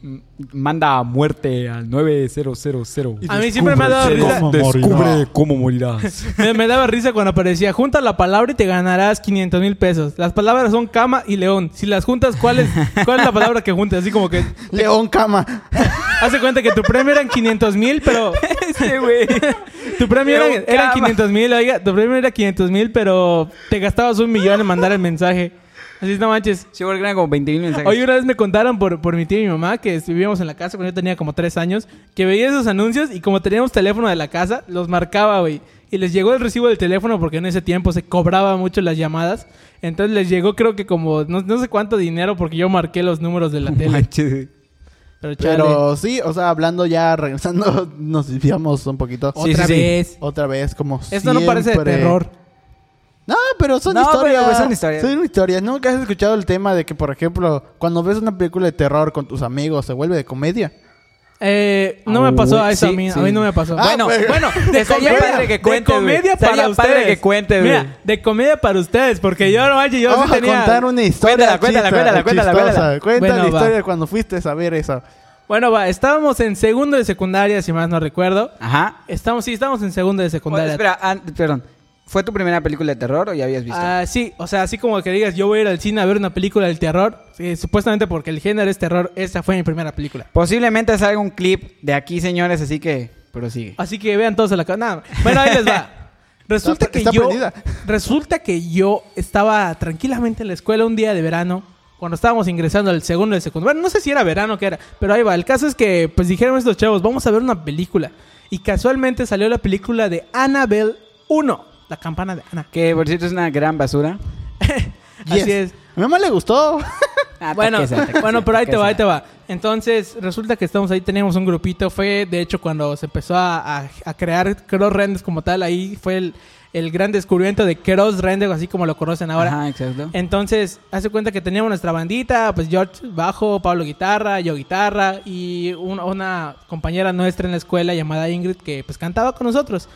manda a muerte al 9000. A mí siempre me ha dado risa. cómo Descubre cómo morirás. Me, me daba risa cuando aparecía. Junta la palabra y te ganarás 500 mil pesos. Las palabras son cama y león. Si las juntas, ¿cuál es, cuál es la palabra que juntas? Así como que. León cama. Hace cuenta que tu premio eran 500 mil, pero. Ese, güey. Tu premio eran, eran cama. 500 mil, oiga. Tu premio era 500 mil, pero te gastabas un millón en mandar el mensaje. Así no manches. Sí, porque eran como 20 mil mensajes. Hoy una vez me contaron por, por mi tía y mi mamá que vivíamos en la casa cuando yo tenía como tres años, que veía esos anuncios y como teníamos teléfono de la casa, los marcaba, güey. y les llegó el recibo del teléfono porque en ese tiempo se cobraba mucho las llamadas. Entonces les llegó creo que como no, no sé cuánto dinero porque yo marqué los números de la tele. Manches. Pero, sí, o sea, hablando ya, regresando, nos desviamos un poquito. Sí, otra sí, sí. vez. Otra vez, como Esto no parece de terror. No, pero son No, historias. pero son historias. Son historias. ¿Nunca has escuchado el tema de que, por ejemplo, cuando ves una película de terror con tus amigos, se vuelve de comedia? Eh, no me pasó a eso a mí. sí. A mí no me pasó. Ah, bueno, pues, bueno, de comedia, padre que de comedia Estaría para padre ustedes. que cuentes, güey. Mira, de comedia para ustedes, porque yo no yo Vamos sí tenía... a contar una historia Cuéntala, cuéntala, cuéntala, cuéntala, cuéntala. Cuenta Bueno, la va. historia de cuando fuiste a ver eso. Bueno, va, estábamos en segundo de secundaria, si más no recuerdo. Ajá. Estamos, sí, estamos en segundo de Bueno, secundaria. espera, an- perdón. ¿Fue tu primera película de terror o ya habías visto? Ah, sí, o sea, así como que digas, yo voy a ir al cine a ver una película del terror, supuestamente porque el género es terror, esa fue mi primera película. Posiblemente salga un clip de aquí, señores, así que prosigue. Así que vean todos a la. Nada. Bueno, ahí les va. Resulta Está- que está yo prendida. resulta que yo estaba tranquilamente en la escuela un día de verano cuando estábamos ingresando al segundo de secundaria. Bueno, no sé si era verano o qué era, pero ahí va. El caso es que pues dijeron estos chavos, vamos a ver una película y casualmente salió la película de Annabelle 1, la campana de Ana. Que por cierto es una gran basura. Así Yes. es. A mi mamá le gustó. Ah, Bueno, taqueza, taqueza, bueno, pero ahí te va, ahí te va. Entonces, resulta que estamos ahí, teníamos un grupito. Fue, de hecho, cuando se empezó a, a- a crear Cross Renders como tal, ahí fue el, el gran descubrimiento de Cross Render, así como lo conocen ahora. Ajá, exacto. Entonces, hace cuenta que teníamos nuestra bandita, pues George bajo, Pablo guitarra, yo guitarra y un- una compañera nuestra en la escuela llamada Ingrid que pues cantaba con nosotros.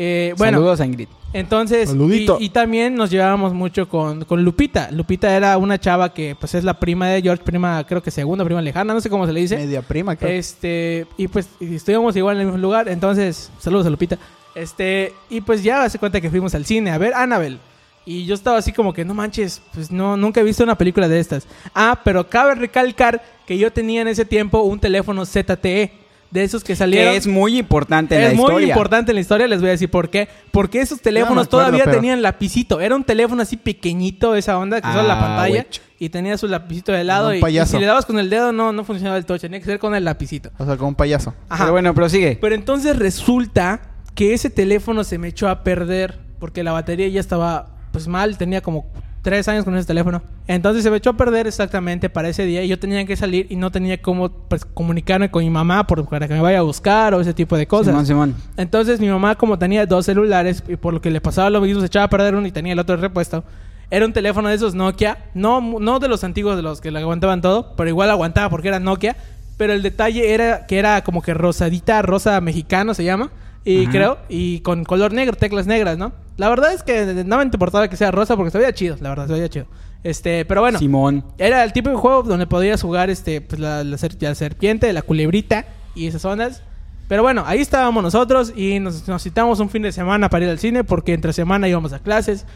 Eh, bueno, Saludos a Ingrid. entonces, y, Saludito. y también nos llevábamos mucho con, con Lupita. Lupita era una chava que pues es la prima de George, prima, creo que segunda, prima lejana, no sé cómo se le dice. Media prima, creo. Este, y pues y estuvimos igual en el mismo lugar, entonces, saludos a Lupita. Este, y pues ya hace cuenta que fuimos al cine a ver Annabelle. Y yo estaba así como que, no manches, pues no, nunca he visto una película de estas. Ah, pero cabe recalcar que yo tenía en ese tiempo un teléfono ZTE, de esos que salieron. Que es muy importante en Es la muy historia. importante en la historia, les voy a decir por qué. Porque esos teléfonos acuerdo, todavía pero- tenían lapicito. Era un teléfono así pequeñito, esa onda, que solo la Ah, pantalla. Y tenía su lapicito de lado. Y, y si le dabas con el dedo, no, no funcionaba el touch. Tenía que ser con el lapicito. O sea, como un payaso. Ajá. Pero bueno, prosigue. Pero entonces resulta que ese teléfono se me echó a perder porque la batería ya estaba pues mal, tenía como tres años con ese teléfono. Entonces se me echó a perder exactamente para ese día y yo tenía que salir y no tenía cómo pues, comunicarme con mi mamá por, para que me vaya a buscar o ese tipo de cosas. Simón, Simón. Entonces mi mamá como tenía dos celulares y por lo que le pasaba lo mismo se echaba a perder uno y tenía el otro repuesto. Era un teléfono de esos Nokia, no, no de los antiguos de los que le aguantaban todo, pero igual aguantaba porque era Nokia. Pero el detalle era que era como que rosadita, rosa mexicano se llama, y Ajá. creo, y con color negro, teclas negras, ¿no? La verdad es que no me importaba que sea rosa porque se veía chido, la verdad, se veía chido. Este, pero bueno. Simón. Era el tipo de juego donde podías jugar este, pues, la, la ser- la serpiente, la culebrita y esas zonas. Pero bueno, ahí estábamos nosotros y nos, nos citamos un fin de semana para ir al cine porque entre semana íbamos a clases.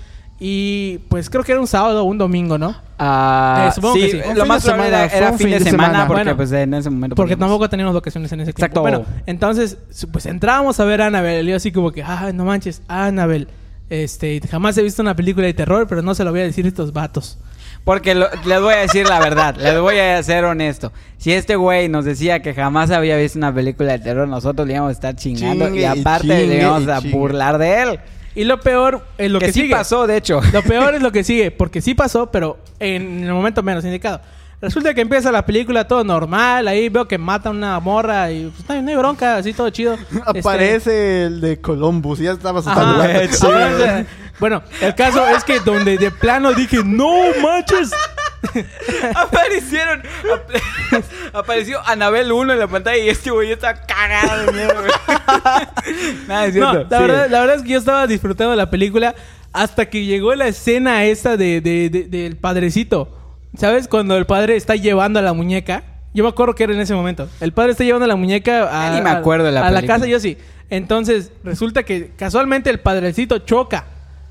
Y pues creo que era un sábado o un domingo, ¿no? Ah, Eh, supongo sí, que sí. Lo fin más de probable semana, era, era fin de semana, porque Bueno, pues en ese momento Porque podíamos. tampoco teníamos vacaciones en ese Exacto. tiempo. Bueno, entonces, pues entrábamos a ver a Annabelle. Y yo así como que, ah, no manches, Annabelle. Este, jamás he visto una película de terror, pero no se lo voy a decir a estos vatos. Porque lo- les voy a decir la verdad, les voy a ser honesto. Si este güey nos decía que jamás había visto una película de terror, nosotros le íbamos a estar chingando Chingue y aparte chingue le íbamos a chingue. burlar de él. Y lo peor es lo que, que sí sigue. pasó, de hecho. Lo peor es lo que sigue, porque sí pasó, pero en el momento menos indicado. Resulta que empieza la película todo normal, ahí veo que mata a una morra y pues no hay, no hay bronca, así todo chido. Este, Aparece el de Columbus. Ya estaba ajá, asustando. bueno, el caso es que donde de plano dije, no manches. Aparecieron. ap- apareció Anabel 1 en la pantalla y este güey está cagado de miedo, güey. Nada, es No, cierto. la, sí. verdad, la verdad es que yo estaba disfrutando de la película hasta que llegó la escena esta de, de- de- del padrecito. ¿Sabes? Cuando el padre está llevando a la muñeca. Yo me acuerdo que era en ese momento. El padre está llevando a la muñeca a, Ya ni me acuerdo de la a la película. casa, yo sí. Entonces, resulta que casualmente el padrecito choca.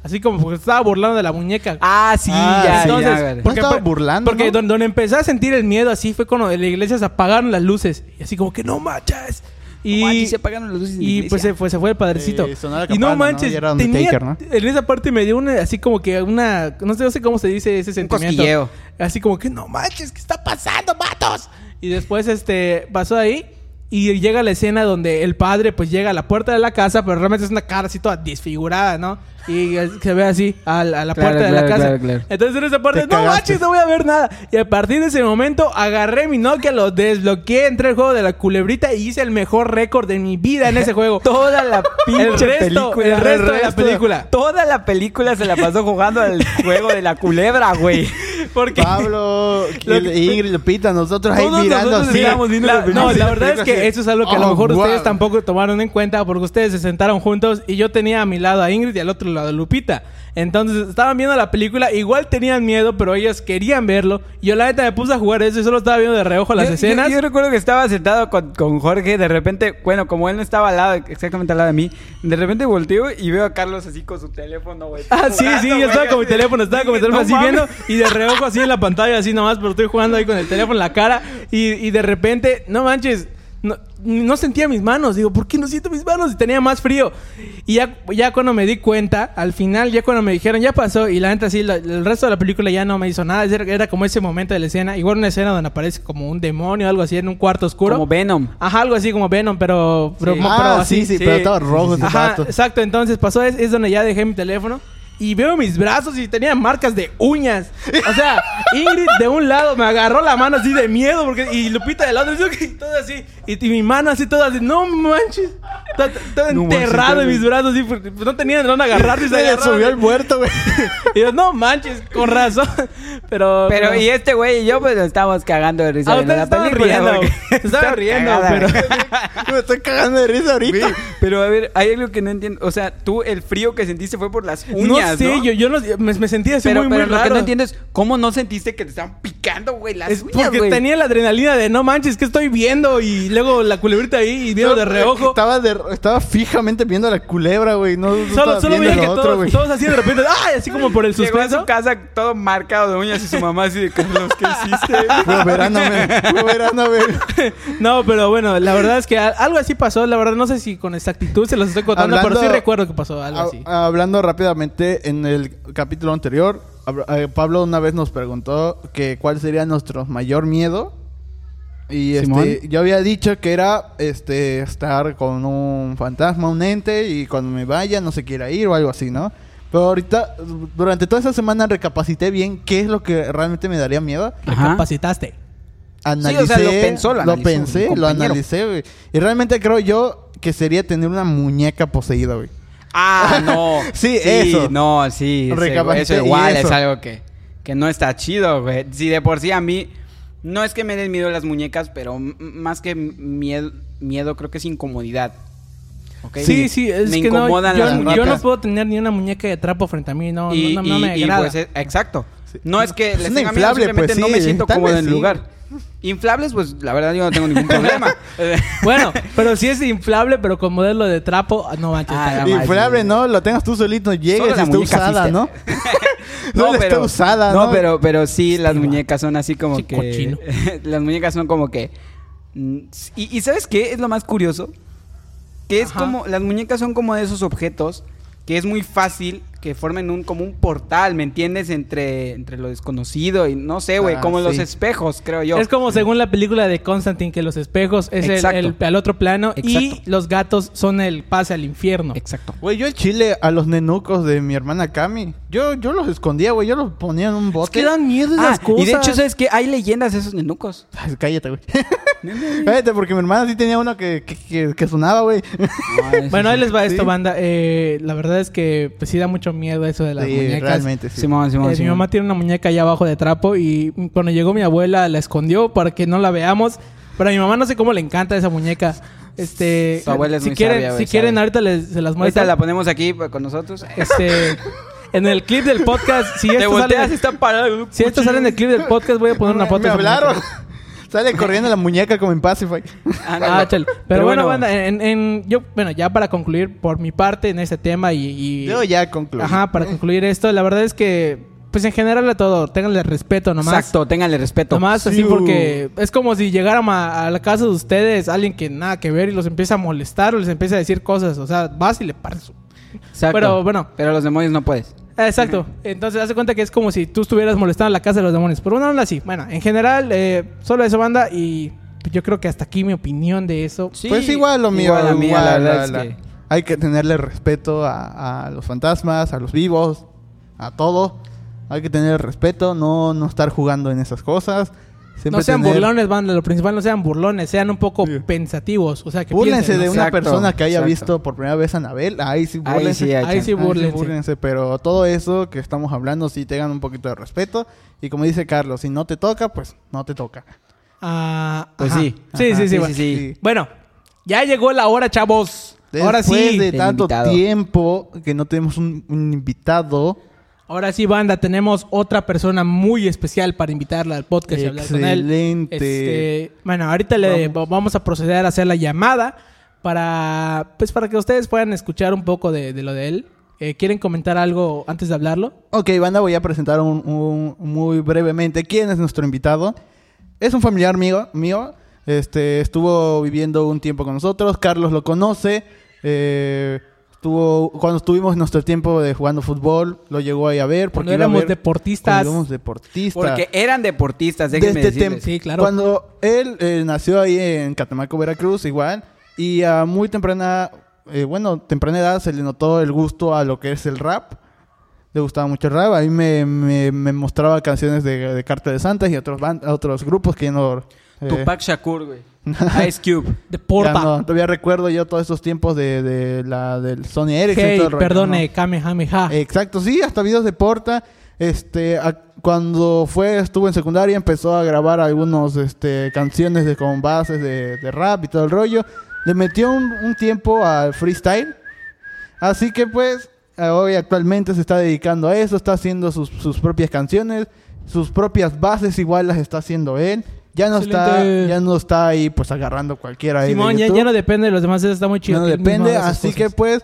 Así como porque estaba burlando de la muñeca. Ah, sí, Ah, ya, sí, ya, Entonces, güey. No estaba burlando, Porque ¿no? don- donde empecé a sentir el miedo así fue cuando en la iglesia se apagaron las luces. Y así como que no manches. Y, No manches, se apagaron las luces y pues se fue, se fue el padrecito. Eh, sonó la y no manches, tenía- ¿no? en esa parte me dio una, así como que una, no sé, no sé cómo se dice ese sentimiento. Así como que no manches, ¿qué está pasando, matos? Y después este pasó ahí Y llega la escena donde el padre pues llega a la puerta de la casa, pero realmente es una cara así toda desfigurada, ¿no? Y se ve así a, la- a la Claro, puerta de la casa. claro, claro. Entonces en esa parte, Te no manches, no voy a ver nada. Y a partir de ese momento agarré mi Nokia, lo desbloqueé, entré al juego de la culebrita y hice el mejor récord de mi vida en ese juego. Toda la pinche El resto, película. el resto de la película. Toda la película se la pasó jugando al juego de la culebra, güey. Porque Pablo, Ingrid, Lupita, nosotros ahí mirando nosotros así. La-. No, la verdad es que así. eso es algo que a Oh, lo mejor wow. ustedes tampoco tomaron en cuenta porque ustedes se sentaron juntos y yo tenía a mi lado a Ingrid y al otro lado a Lupita. Entonces estaban viendo la película, igual tenían miedo, pero ellas querían verlo. Y yo la neta me puse a jugar eso y solo estaba viendo de reojo las Yo- escenas. Yo, yo recuerdo que estaba sentado con, con Jorge, de repente, bueno, como él no estaba al lado, exactamente al lado de mí, de repente volteo y veo a Carlos así con su teléfono, güey. Ah, sí, sí, yo estaba con mi teléfono, estaba con mi teléfono "No así viendo mames". y de reojo así en la pantalla, así nomás, pero estoy jugando ahí con el teléfono en la cara y, y de repente, no manches, no, no sentía mis manos. Digo, ¿por qué no siento mis manos? Y tenía más frío. Y ya, ya cuando me di cuenta, al final, ya cuando me dijeron, ya pasó, y la neta sí, la- el resto de la película ya no me hizo nada. Era, era como ese momento de la escena, igual una escena donde aparece como un demonio o algo así en un cuarto oscuro. Como Venom. Ajá, algo así como Venom, pero, pero, Sí. pero Ah, así. sí, sí, pero estaba rojo Ajá, exacto. Entonces pasó, es, es donde ya dejé mi teléfono. Y veo mis brazos y tenía marcas de uñas. O sea, Ingrid de un lado me agarró la mano así de miedo. porque Y Lupita del otro. Y todo así. Y, y mi mano así toda así. No manches. Todo, todo No enterrado manches, en mis brazos. Así, porque no tenía de dónde agarrarse. y se Se subió el muerto, güey. Y yo, no manches, con razón. Pero. Pero, y este güey y yo, pues, nos estábamos cagando de risa Ah, ustedes estaban riendo. estaban riendo, cagada, pero. Me estoy cagando de risa ahorita. Güey, Pero a ver, hay algo que no entiendo. O sea, tú el frío que sentiste fue por las No ¿no? yo, yo no, me, me sentía así pero muy, pero muy lo que raro. no entiendo es cómo no sentiste que te estaban picando, güey, las Es uñas, porque güey. tenía la adrenalina de no manches, que estoy viendo y luego la culebrita ahí y viendo de reojo. Estaba, de- estaba fijamente viendo a la culebra, güey. No, no Solo, estaba solo viendo veía que lo otro, todos, güey. todos así de repente, ¡ay! Así como por el Llegó a su suspenso. casa todo marcado de uñas y su mamá así de Carlos, ¿qué hiciste? Fue verano, men. Fue verano, men. No, pero bueno, la verdad es que a- algo así pasó. La verdad, no sé si con exactitud se los estoy contando, pero Hablando- sí recuerdo que pasó algo Ha- así. hablando rápidamente, en el capítulo anterior, eh, Pablo una vez nos preguntó que cuál sería nuestro mayor miedo. Y este, yo había dicho que era este estar con un fantasma, un ente, y cuando me vaya no se quiera ir o algo así, ¿no? Pero ahorita, durante toda esa semana recapacité bien qué es lo que realmente me daría miedo. Ajá. Capacitaste. Analicé, o sea, lo pensó, lo analizó, pensé, mi lo analicé, güey. Y realmente creo yo que sería tener una muñeca poseída, güey. Ah, no. Sí, eso. No, sí. Recapacité Eso igual eso. es algo que, que no está chido, güey. Si de por sí a mí, no es que me den miedo las muñecas, pero más que miedo, miedo creo que es incomodidad. ¿Ok? Sí, sí, es me que no, incomodan yo, las yo muñecas. no puedo tener ni una muñeca de trapo frente a mí, no, y, no, no y- me y, agrada. pues, eh, exacto. No es que Es les tenga miedo, inflable, simplemente pues, no sí, me siento cómodo en el sí. lugar. Inflables, pues la verdad yo no tengo ningún problema. Bueno, pero si es inflable, pero con modelo de trapo, no manches. Ah, no bien. más, Inflable. ¿no? Lo tengas tú solito, llegues y está usada. ¿no? Solo está usada, ¿no? pero, pero sí, las Estima. muñecas son así como Sí, que. cochino. las muñecas son como que. mm, Y, y ¿sabes qué? Es lo más curioso. Que es Ajá. como. Las muñecas son como de esos objetos que es muy fácil que formen un como un portal, ¿me entiendes? Entre, entre lo desconocido y no sé, güey, Ah, como los espejos, creo yo. Es como según la película de Constantine, que los espejos es el, Exacto. el- al otro plano y Exacto. los gatos son el pase al infierno. Exacto. Güey, yo el chile a los nenucos de mi hermana Cami, yo, yo los escondía, güey. Yo los ponía en un Es bote. que dan miedo Ah, esas cosas. y de hecho, ¿sabes qué? Hay leyendas de esos nenucos. Ay, cállate, güey. cállate, porque mi hermana sí tenía uno que, que, que- que sonaba, güey. Bueno, ahí les va esto, Sí. banda. Eh, la verdad es que pues sí da mucho miedo eso de las Sí, muñecas. realmente, sí. Simón, Eh, Simón, mi Simón. mamá tiene una muñeca allá abajo de trapo y cuando llegó mi abuela la escondió para que no la veamos. Pero a mi mamá no sé cómo le encanta esa muñeca. Este, Tu abuela es si muy quieren, sabia, si quieren sabe. ahorita les, se las muestro. Ahorita la ponemos aquí con nosotros. Este, en el clip del podcast, si Te esto sale, volteas y está parado. si esto sale en el clip del podcast, voy a poner una foto. Me esa hablaron. Sale corriendo la muñeca como en Pacify. Ah, chale. Pero, bueno, banda, en, en- yo, bueno, ya para concluir por mi parte en este tema y, y- Yo ya concluí. ajá, para concluir esto, la verdad es que, pues en general a todo, ténganle respeto nomás. Exacto, ténganle respeto. Nomás así Sí. porque es como si llegáramos a, a la casa de ustedes alguien que nada que ver y los empieza a molestar o les empieza a decir cosas. O sea, vas y le paras. su- Exacto. Pero, bueno. Pero los demonios no puedes. Ah, Exacto. Entonces, hace cuenta que es como si tú estuvieras molestando la casa de los demonios. Por una onda así. Bueno, en general, eh, solo eso, banda. Y yo creo que hasta aquí mi opinión de eso. Sí, pues igual lo mío. igual la mía, la verdad es la- que- Hay que tenerle respeto a, a los fantasmas, a los vivos, a todo. Hay que tener respeto, no, no estar jugando en esas cosas. Siempre no sean tener- burlones, banda. Lo principal, no sean burlones. Sean un poco Sí. pensativos. O sea, que Búrlense piensen, de ¿no? una Exacto, persona que haya exacto. visto por primera vez a Anabel. Ahí sí, Ahí búrlense. sí, Ahí sí, Ahí sí, búrlense. búrlense, pero todo eso que estamos hablando, sí tengan un poquito de respeto. Y como dice Carlos, si no te toca, pues no te toca. Ah, Pues sí. Sí, sí, sí, sí, bueno. sí, sí. Bueno, ya llegó la hora, chavos. ahora Después sí. de tanto tiempo que no tenemos un, un invitado, Ahora sí, banda, tenemos otra persona muy especial para invitarla al podcast y hablar con él. Excelente. Este, bueno, ahorita le Vamos. vamos. a proceder a hacer la llamada para, pues, para que ustedes puedan escuchar un poco de, de lo de él. Eh, ¿Quieren comentar algo antes de hablarlo? Ok, banda, voy a presentar un, un- muy brevemente quién es nuestro invitado. Es un familiar mío, mío. Este, estuvo viviendo un tiempo con nosotros. Carlos lo conoce. Eh, estuvo cuando estuvimos en nuestro tiempo de jugando fútbol, lo llegó ahí a ver. Cuando porque a éramos ver- deportistas. cuando éramos deportistas. Porque eran deportistas, De déjenme este decirles. tem- Sí, claro. Cuando él eh, nació ahí en Catemaco, Veracruz, igual, y a muy temprana, eh, bueno, temprana edad se le notó el gusto a lo que es el rap. Le gustaba mucho el rap. Ahí me, me, me mostraba canciones de, de Carta de Santas y otros, otros grupos que ya no... eh, Tupac Shakur, güey. Ice Cube. De Porta. no- todavía recuerdo yo todos esos tiempos de, de la, del Sony Ericsson. y hey, todo el rollo, perdone, ¿no? Kamehameha. Exacto, sí, hasta videos de Porta. Este, a- cuando fue, estuvo en secundaria, empezó a grabar algunos, este, canciones de, con bases de, de rap y todo el rollo. Le metió un, un tiempo al freestyle. Así que pues, hoy actualmente se está dedicando a eso, está haciendo sus, sus propias canciones, sus propias bases igual las está haciendo él. Ya no está, ya no está ahí pues agarrando cualquiera ahí de Simón, ya, ya no depende de los demás, eso está muy chido. No depende, así que pues,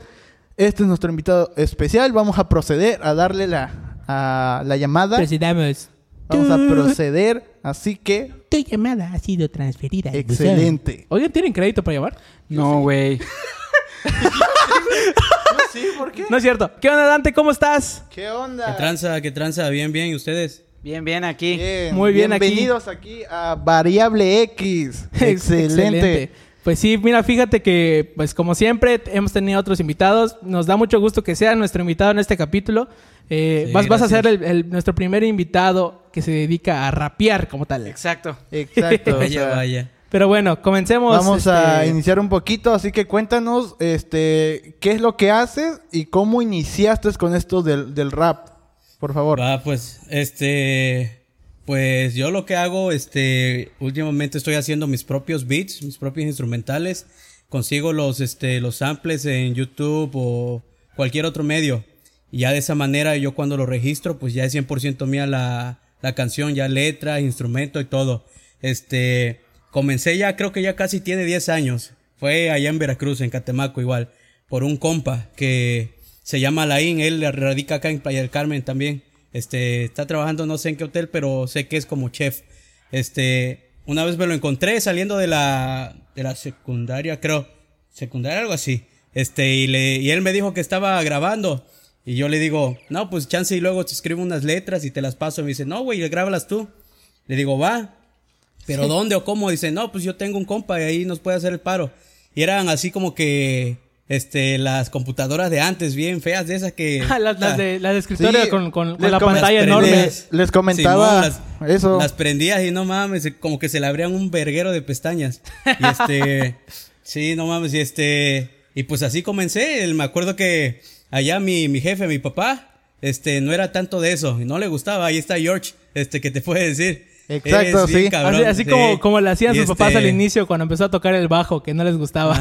este es nuestro invitado especial. Vamos a proceder a darle la, a la llamada. Presidamos. Vamos a proceder, así que, Tu llamada ha sido transferida. excelente. Oigan, ¿tienen crédito para llamar? No, güey. Sí, ¿por qué? No es cierto. ¿Qué onda, Dante? ¿Cómo estás? ¿Qué ¿Qué onda? tranza? ¿Qué tranza? Bien, bien. ¿Y ustedes? Bien, bien aquí. Bien, Muy bien aquí. Bienvenidos aquí. a Variable X. Excelente. Pues sí, mira, fíjate que, pues como siempre, hemos tenido otros invitados. Nos da mucho gusto que sea nuestro invitado en este capítulo. Eh, Sí, vas, vas a ser el- el- nuestro primer invitado que se dedica a rapear como tal. Exacto. Exacto. o Vaya, sea, vaya. Pero bueno, comencemos. Vamos a este, iniciar un poquito, así que cuéntanos este, qué es lo que haces y cómo iniciaste con esto del, del rap, por favor. Va, pues, este. Pues yo lo que hago, este. Últimamente estoy haciendo mis propios beats, mis propios instrumentales. Consigo los, este, los samples en YouTube o cualquier otro medio. Y ya de esa manera, yo cuando lo registro, pues ya es 100% mía la, la canción, ya letra, instrumento y todo. Este. Comencé ya, creo que ya casi tiene 10 años. Fue allá en Veracruz, en Catemaco igual. Por un compa que se llama Alain, él radica acá en Playa del Carmen también. Este, está trabajando no sé en qué hotel, pero sé que es como chef. Este, una vez me lo encontré saliendo de la, de la secundaria, creo. Secundaria, algo así. Este, y le, y él me dijo que estaba grabando. Y yo le digo, no, pues chance y luego te escribo unas letras y te las paso. Y me dice, no, güey, grábalas tú. Le digo, va. ¿Pero dónde o cómo? Dice, no, pues yo tengo un compa y ahí nos puede hacer el paro. Y eran así como que, este, las computadoras de antes, bien feas, de esas que... las, las de, las de escritorio Sí, con, con- la com- pantalla las enorme. Les comentaba las, eso. Las prendías y no mames, como que se le abrían un verguero de pestañas. Y este, sí, no mames, y este, y pues así comencé. El- Me acuerdo que allá mi, mi jefe, mi papá, este, no era tanto de eso, y no le gustaba. Ahí está George, este, que te puede decir. Exacto, Eres sí. cabrón, así así sí. como, como le hacían Y sus papás este, al inicio cuando empezó a tocar el bajo, que no les gustaba.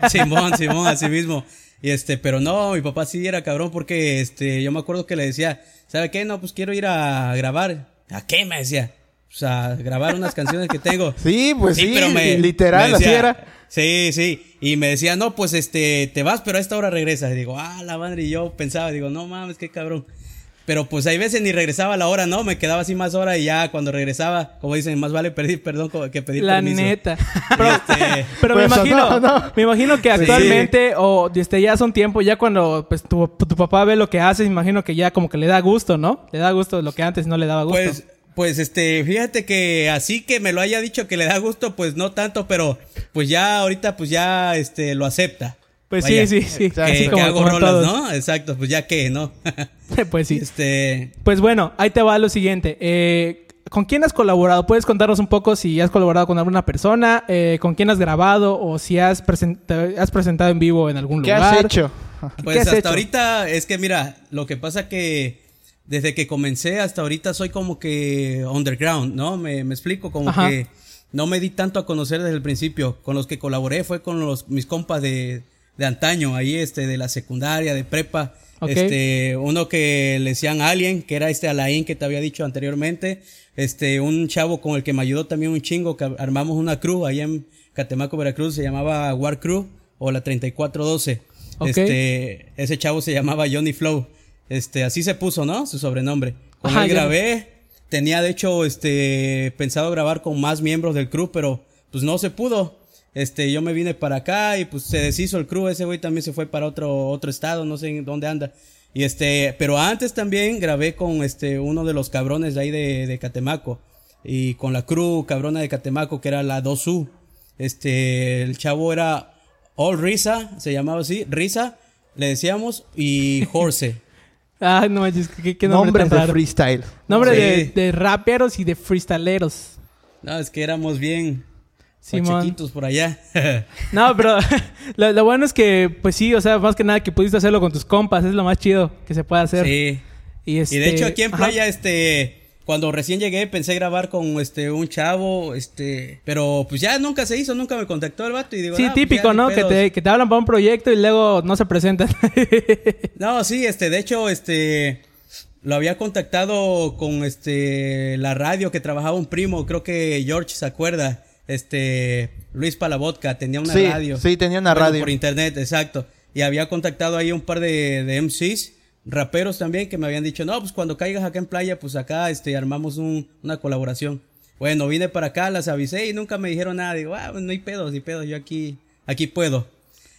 Ah, Simón, Simón, así mismo. Y este, pero no, mi papá sí era cabrón porque este, yo me acuerdo que le decía, ¿sabe qué? No, pues quiero ir a grabar. ¿A qué? Me decía. O sea, grabar unas canciones que tengo. Sí, pues sí, pero me- literal, me así era. Sí, sí. Y me decía, no, pues este, te vas, pero a esta hora regresas. Y digo, ah, la madre. Y yo pensaba, digo, no mames, qué cabrón. Pero pues hay veces ni regresaba a la hora, ¿no? Me quedaba así más hora y ya cuando regresaba, como dicen, más vale pedir perdón que pedir La permiso. neta. Pero, Pero me Pues, imagino, no, no. me imagino que Sí. actualmente o desde ya hace un tiempo, ya cuando pues tu, tu papá ve lo que haces, me imagino que ya como que le da gusto, ¿no? Le da gusto lo que antes no le daba gusto. Pues, Pues este, fíjate que así que me lo haya dicho que le da gusto, pues no tanto, pero pues ya ahorita pues ya este lo acepta. Pues Vaya, sí, sí, sí. Que, Así que hago como rolas, todos. ¿no? Exacto, pues ya que, ¿no? pues sí. Este, Pues bueno, ahí te va lo siguiente. Eh, ¿Con quién has colaborado? ¿Puedes contarnos un poco si has colaborado con alguna persona? eh, ¿Con quién has grabado? ¿O si has, present- te has presentado en vivo en algún ¿Qué lugar? has hecho? Pues has hasta hecho? ahorita es que mira, lo que pasa que desde que comencé hasta ahorita soy como que underground, ¿no? Me, me explico, como Ajá. que no me di tanto a conocer desde el principio. Con los que colaboré fue con los mis compas de, de antaño, ahí este, de la secundaria, de prepa. Este, uno que le decían Alien, que era este Alain que te había dicho anteriormente. Este, un chavo con el que me ayudó también un chingo, que armamos una crew allá en Catemaco, Veracruz, se llamaba War Crew o la 3412. Ok. Este, ese chavo se llamaba Johnny Flow. Este, así se puso, ¿no? Su sobrenombre. Con Ajá, él ya- grabé. Tenía, de hecho, este, pensado grabar con más miembros del crew, pero pues no se pudo. Este, yo me vine para acá y pues se deshizo el crew. Ese güey también se fue para otro, otro estado, no sé en dónde anda. Y este, pero antes también grabé con este, uno de los cabrones de ahí de, de Catemaco. Y con la crew cabrona de Catemaco, que era la 2U. Este, el chavo era All Risa, se llamaba así, Risa, le decíamos, y Horse. Ay, no manches, qué, qué nombre Nombres de freestyle. Nombre Sí. de, de raperos y de freestyleros. No, es que éramos bien Simón. pachequitos por allá. No, pero lo, lo bueno es que, pues sí, o sea, más que nada que pudiste hacerlo con tus compas, es lo más chido que se puede hacer. sí. Y, Y este, de hecho aquí en ajá. playa, este, cuando recién llegué pensé grabar con este un chavo, este, pero pues ya nunca se hizo, nunca me contactó el vato y digo, Sí, "Ah, pues típico, ¿no? Que pedos". te, que te hablan para un proyecto y luego no se presentan. No, sí, este, de hecho, este, lo había contactado con este, la radio que trabajaba un primo, creo que George se acuerda, este, Luis Palavodka, tenía una Sí, radio. sí, tenía una Bueno, radio. Por internet, exacto. Y había contactado ahí un par de, de MCs, raperos también, que me habían dicho, no, pues cuando caigas acá en playa, pues acá, este, armamos un- una colaboración. Bueno, vine para acá, las avisé y nunca me dijeron nada. Digo, ah, no hay pedos, ni pedos, yo aquí, aquí puedo.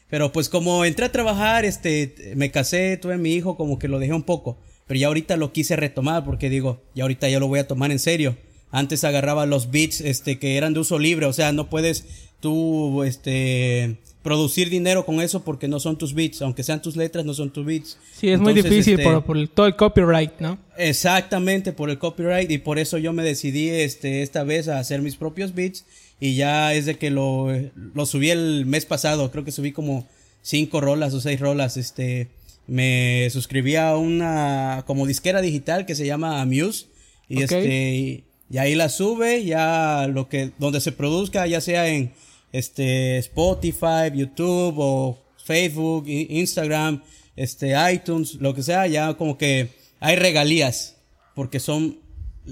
Pero pues como entré a trabajar, este, me casé, tuve mi hijo, como que lo dejé un poco. Pero ya ahorita lo quise retomar porque digo, ya ahorita ya lo voy a tomar en serio. Antes agarraba los beats, este, que eran de uso libre, o sea, no puedes tú, este, producir dinero con eso porque no son tus beats, aunque sean tus letras, no son tus beats. sí, es muy difícil este, por, por el- todo el copyright, ¿no? Exactamente, por el copyright y por eso yo me decidí este esta vez a hacer mis propios beats y ya es de que lo, lo subí el mes pasado, creo que subí como cinco rolas o seis rolas, este me suscribí a una como disquera digital que se llama Amuse y este y, ahí la sube ya lo que donde se produzca ya sea en este Spotify, YouTube o Facebook, Instagram, este iTunes, lo que sea, ya como que hay regalías porque son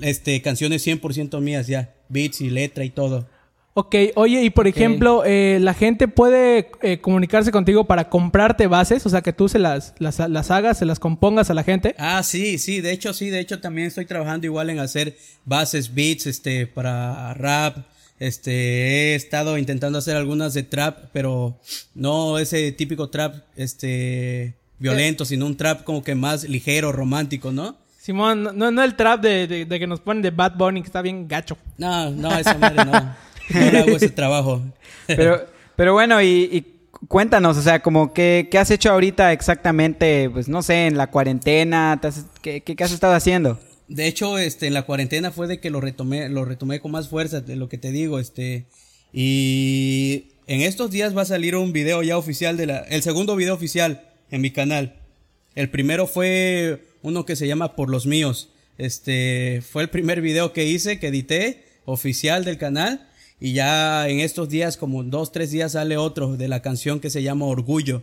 este canciones 100% mías ya, beats y letra y todo. Ok, oye, y por ejemplo, eh, la gente puede eh, comunicarse contigo para comprarte bases, o sea, que tú se las, las, las hagas, se las compongas a la gente. Ah, sí, sí, de hecho sí, de hecho también estoy trabajando igual en hacer bases, beats, este, para rap, este, he estado intentando hacer algunas de trap, pero no ese típico trap, este, violento, sino un trap como que más ligero, romántico, ¿no? Simón, no, no, no el trap de, de- de que nos ponen de Bad Bunny, que está bien gacho. No, no, esa madre no, no hago ese trabajo. Pero, pero bueno, y, y cuéntanos, o sea, como que, ¿qué has hecho ahorita exactamente? Pues no sé, en la cuarentena, ¿te has- qué, qué- qué has estado haciendo? De hecho, este, en la cuarentena fue de que lo retomé, lo retomé con más fuerza, de lo que te digo, este, y en estos días va a salir un video ya oficial de la, el segundo video oficial en mi canal. El primero fue uno que se llama Por los míos. Este, fue el primer video que hice, que edité, oficial del canal. Y ya en estos días, como en dos, tres días, sale otro de la canción que se llama Orgullo.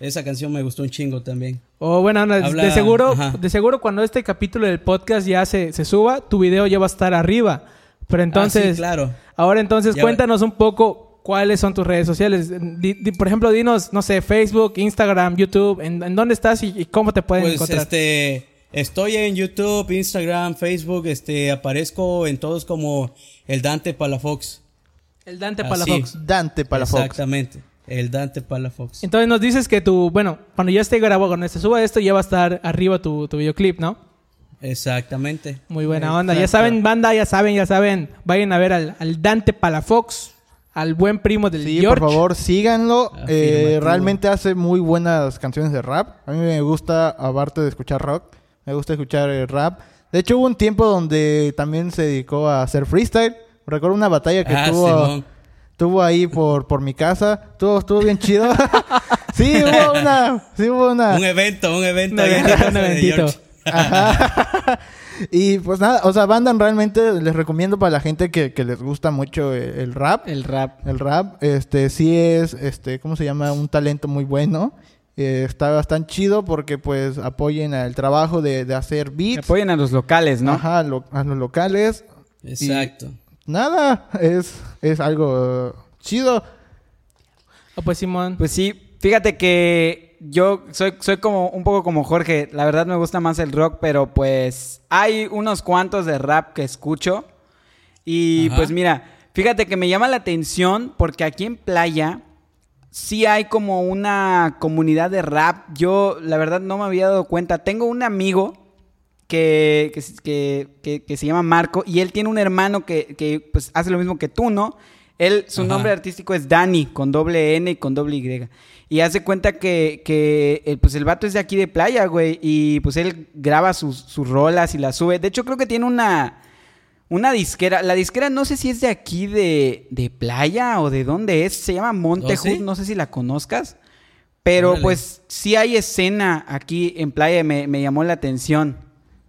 Esa canción me gustó un chingo también. O bueno, no, Habla- de seguro, ajá. de seguro cuando este capítulo del podcast ya se, se suba, tu video ya va a estar arriba. Pero entonces, Ah, sí, claro. ahora entonces Ya- cuéntanos un poco cuáles son tus redes sociales. Di- di- por ejemplo, dinos, no sé, Facebook, Instagram, YouTube, ¿en, en dónde estás y, y cómo te pueden Pues encontrar? este estoy en YouTube, Instagram, Facebook, este aparezco en todos como el Dante Palafox. El Dante así. Palafox. Dante Palafox. Exactamente, el Dante Palafox. Entonces nos dices que tu, bueno, cuando ya esté grabado, cuando se suba esto, ya va a estar arriba tu, tu videoclip, ¿no? Exactamente. Muy buena onda. Ya saben, banda, ya saben, ya saben. Vayan a ver al, al Dante Palafox, al buen primo del Sí, George. por favor, síganlo. Eh, realmente hace muy buenas canciones de rap. A mí me gusta, aparte de escuchar rock, me gusta escuchar eh, rap. De hecho, hubo un tiempo donde también se dedicó a hacer freestyle. Recuerdo una batalla que Ah, tuvo, Simón. ahí por, por mi casa. Estuvo, estuvo bien chido. sí, hubo una. Sí, hubo una. Un evento, un evento. Casa un eventito. Ajá. y pues nada, o sea, Bandan realmente les recomiendo para la gente que, que les gusta mucho el, el rap. El rap. El rap, este, sí es, este, ¿cómo se llama? Un talento muy bueno. Eh, está bastante chido porque, pues, apoyen al trabajo de, de hacer beats. apoyen a los locales, ¿no? Ajá, lo- a los locales. Exacto. Nada, es, es algo chido. Ah, pues Simón. Pues sí, fíjate que yo soy, soy como un poco como Jorge. La verdad me gusta más el rock, pero pues hay unos cuantos de rap que escucho. Y Ajá. pues mira, fíjate que me llama la atención porque aquí en Playa sí hay como una comunidad de rap. Yo la verdad no me había dado cuenta. Tengo un amigo que, que, que- se llama Marco y él tiene un hermano que, que, pues hace lo mismo que tú, ¿no? Él, su Ajá. nombre artístico es Dani, con doble N y con doble Y. Y hace cuenta que, que eh, pues el vato es de aquí de playa, güey. Y pues él graba sus, sus rolas y las sube. De hecho, creo que tiene una, una disquera. La disquera no sé si es de aquí de, de playa o de dónde es. Se llama Montehood, ¿Oh, sí? no sé si la conozcas. Pero Órale. pues sí hay escena aquí en playa, me, me llamó la atención.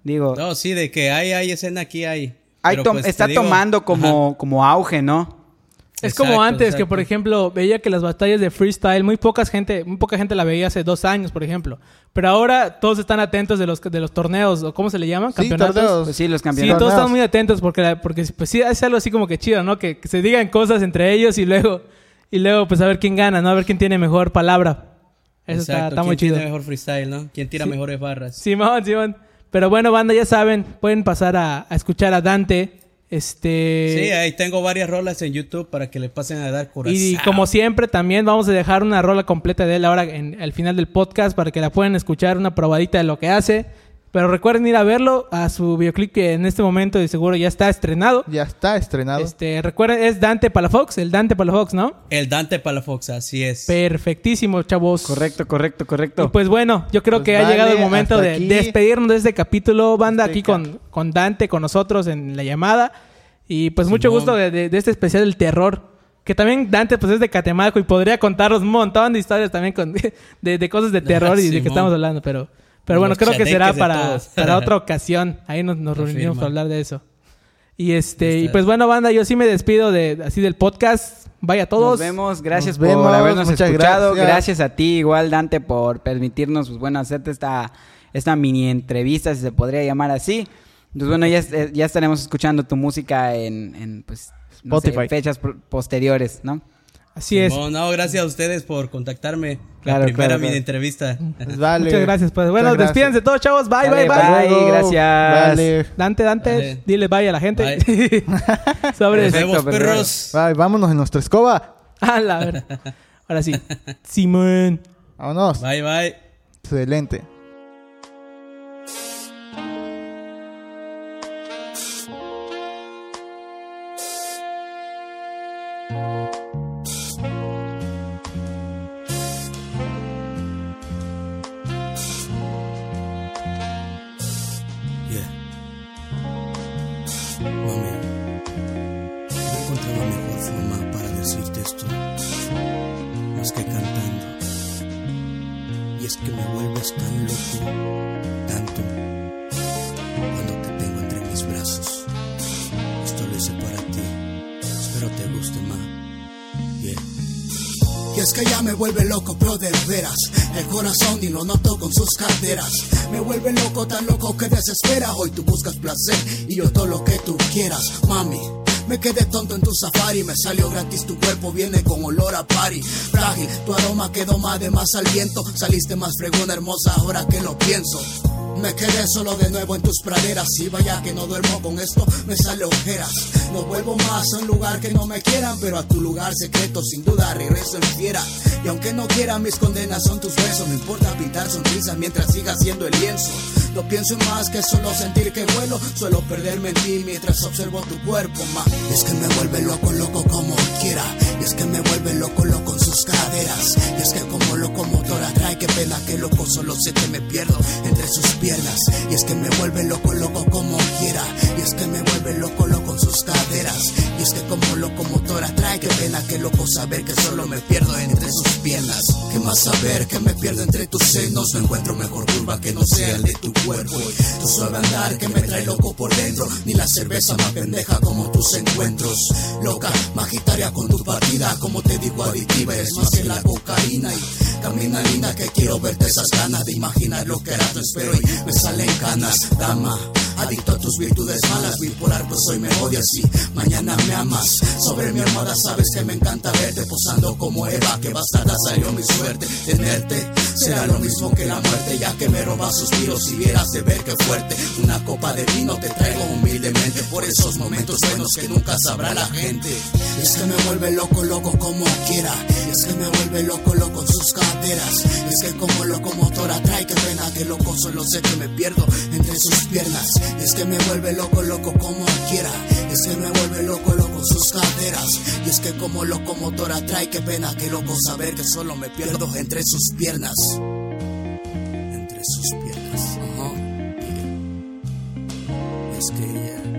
Digo, No, sí, de que hay, hay escena aquí, hay. hay Pero, tom- pues, está digo, tomando como, ajá. como auge, ¿no? Es como Exacto, antes, que por ejemplo, veía que las batallas de freestyle, muy pocas gente, muy poca gente la veía hace dos años, por ejemplo. Pero ahora todos están atentos de los, de los torneos, o cómo se le llaman, Sí, campeonatos. torneos. Pues sí, los Sí, campeonatos. todos Torneos. están muy atentos porque, la- porque pues sí, es algo así como que chido, ¿no? Que, que se digan cosas entre ellos y luego, y luego pues a ver quién gana, ¿no? A ver quién tiene mejor palabra. Eso está, Exacto, está muy ¿quién chido. tiene mejor freestyle, ¿no? ¿Quién tira Sí. mejores barras? Simón, Simón. Pero bueno, banda, ya saben, pueden pasar a, a escuchar a Dante. Este. Sí, ahí tengo varias rolas en YouTube para que le pasen a dar corazón. Y como siempre, también vamos a dejar una rola completa de él ahora en, al final del podcast para que la puedan escuchar, una probadita de lo que hace. Pero recuerden ir a verlo a su videoclip que en este momento de seguro ya está estrenado. Ya está estrenado. Este, recuerden, es Dante Palafox, el Dante Palafox, ¿no? El Dante Palafox, así es. Perfectísimo, chavos. Correcto, correcto, correcto. Y pues bueno, yo creo Pues que ha llegado el momento de aquí. despedirnos de este capítulo, banda, Este aquí con, con Dante, con nosotros en la llamada. Y pues mucho Simón. gusto de, de- de este especial del terror. Que también Dante pues es de Catemaco y podría contarnos un montón de historias también con, de, de cosas de terror y de que estamos hablando. Pero, pero bueno, creo que será para, para otra ocasión. Ahí nos, nos reunimos para hablar de eso. Y este, y pues bueno, banda, yo sí me despido de así del podcast. Vaya a todos. Nos vemos, gracias Nos por vemos, habernos muchas escuchado. gracias. Gracias. a ti, igual Dante, por permitirnos, pues bueno, hacerte esta, esta mini entrevista, si se podría llamar así. Entonces, bueno, ya, eh, ya estaremos escuchando tu música en, en, pues, no sé, Spotify. fechas posteriores, ¿no? Así es. No, no, gracias a ustedes por contactarme. Claro, la primera claro, mini claro. entrevista. Pues vale. Muchas gracias. Pues bueno, Muchas gracias. despídense todos, chavos. Bye, Dale, bye, bye. bye. Gracias. Vale. Dante, Dante, Dale. dile bye a la gente. Sobres. Nos vemos, perros. Bye, vámonos en nuestra escoba. A la ver. Ahora sí. Simón. Vámonos. Bye, bye. Excelente. Me vuelve loco, tan loco que desespera. Hoy tú buscas placer y yo todo lo que tú quieras, mami. Me quedé tonto en tu safari, me salió gratis, tu cuerpo viene con olor a party. Frágil, tu aroma quedó más de más al viento. Saliste más fregona, hermosa, ahora que lo pienso. Me quedé solo de nuevo en tus praderas y vaya que no duermo con esto, me sale ojeras. No vuelvo más a un lugar que no me quieran, pero a tu lugar secreto sin duda regreso en fiera. Y aunque no quiera mis condenas son tus besos, no importa pintar sonrisas mientras siga siendo el lienzo. No pienso en más que solo sentir que vuelo. Suelo perderme en ti mientras observo tu cuerpo, ma. Es que me vuelve loco, loco como quiera. Y es que me vuelve loco, loco en sus caderas. Y es que como locomotora trae, qué pena que loco solo sé que me pierdo entre sus piernas. Y es que me vuelve loco, loco como quiera. Y es que me vuelve loco, loco en sus caderas. Qué pena que loco saber que solo me pierdo entre sus piernas. ¿Qué más saber que me pierdo entre tus senos? No encuentro mejor curva que no sea el de tu cuerpo. Tu suave andar que me trae loco por dentro. Ni la cerveza más pendeja como tus encuentros. Loca, magitaria con tu partida. Como te digo, aditiva, eres más que la cocaína. Y camina linda que quiero verte esas ganas de imaginar lo que era tu espero y me salen canas, dama. Adicto a tus virtudes malas, bipolar pues hoy me odias y mañana me amas. Sobre mi almohada sabes que me encanta verte posando como Eva, que bastarda salió mi suerte. Tenerte será lo mismo que la muerte, ya que me robas suspiros y vieras de ver que fuerte. Una copa de vino te traigo humildemente por esos momentos buenos que nunca sabrá la gente. Es que me vuelve loco, loco como quiera. Es que me vuelve loco, loco sus caderas. Es que como locomotora trae, que pena que loco solo sé que me pierdo entre sus piernas. Es que me vuelve loco, loco como quiera. Es que me vuelve loco, loco sus caderas. Y es que como locomotora trae, qué pena que loco saber que solo me pierdo entre sus piernas. Entre sus piernas. Ajá. Es que ella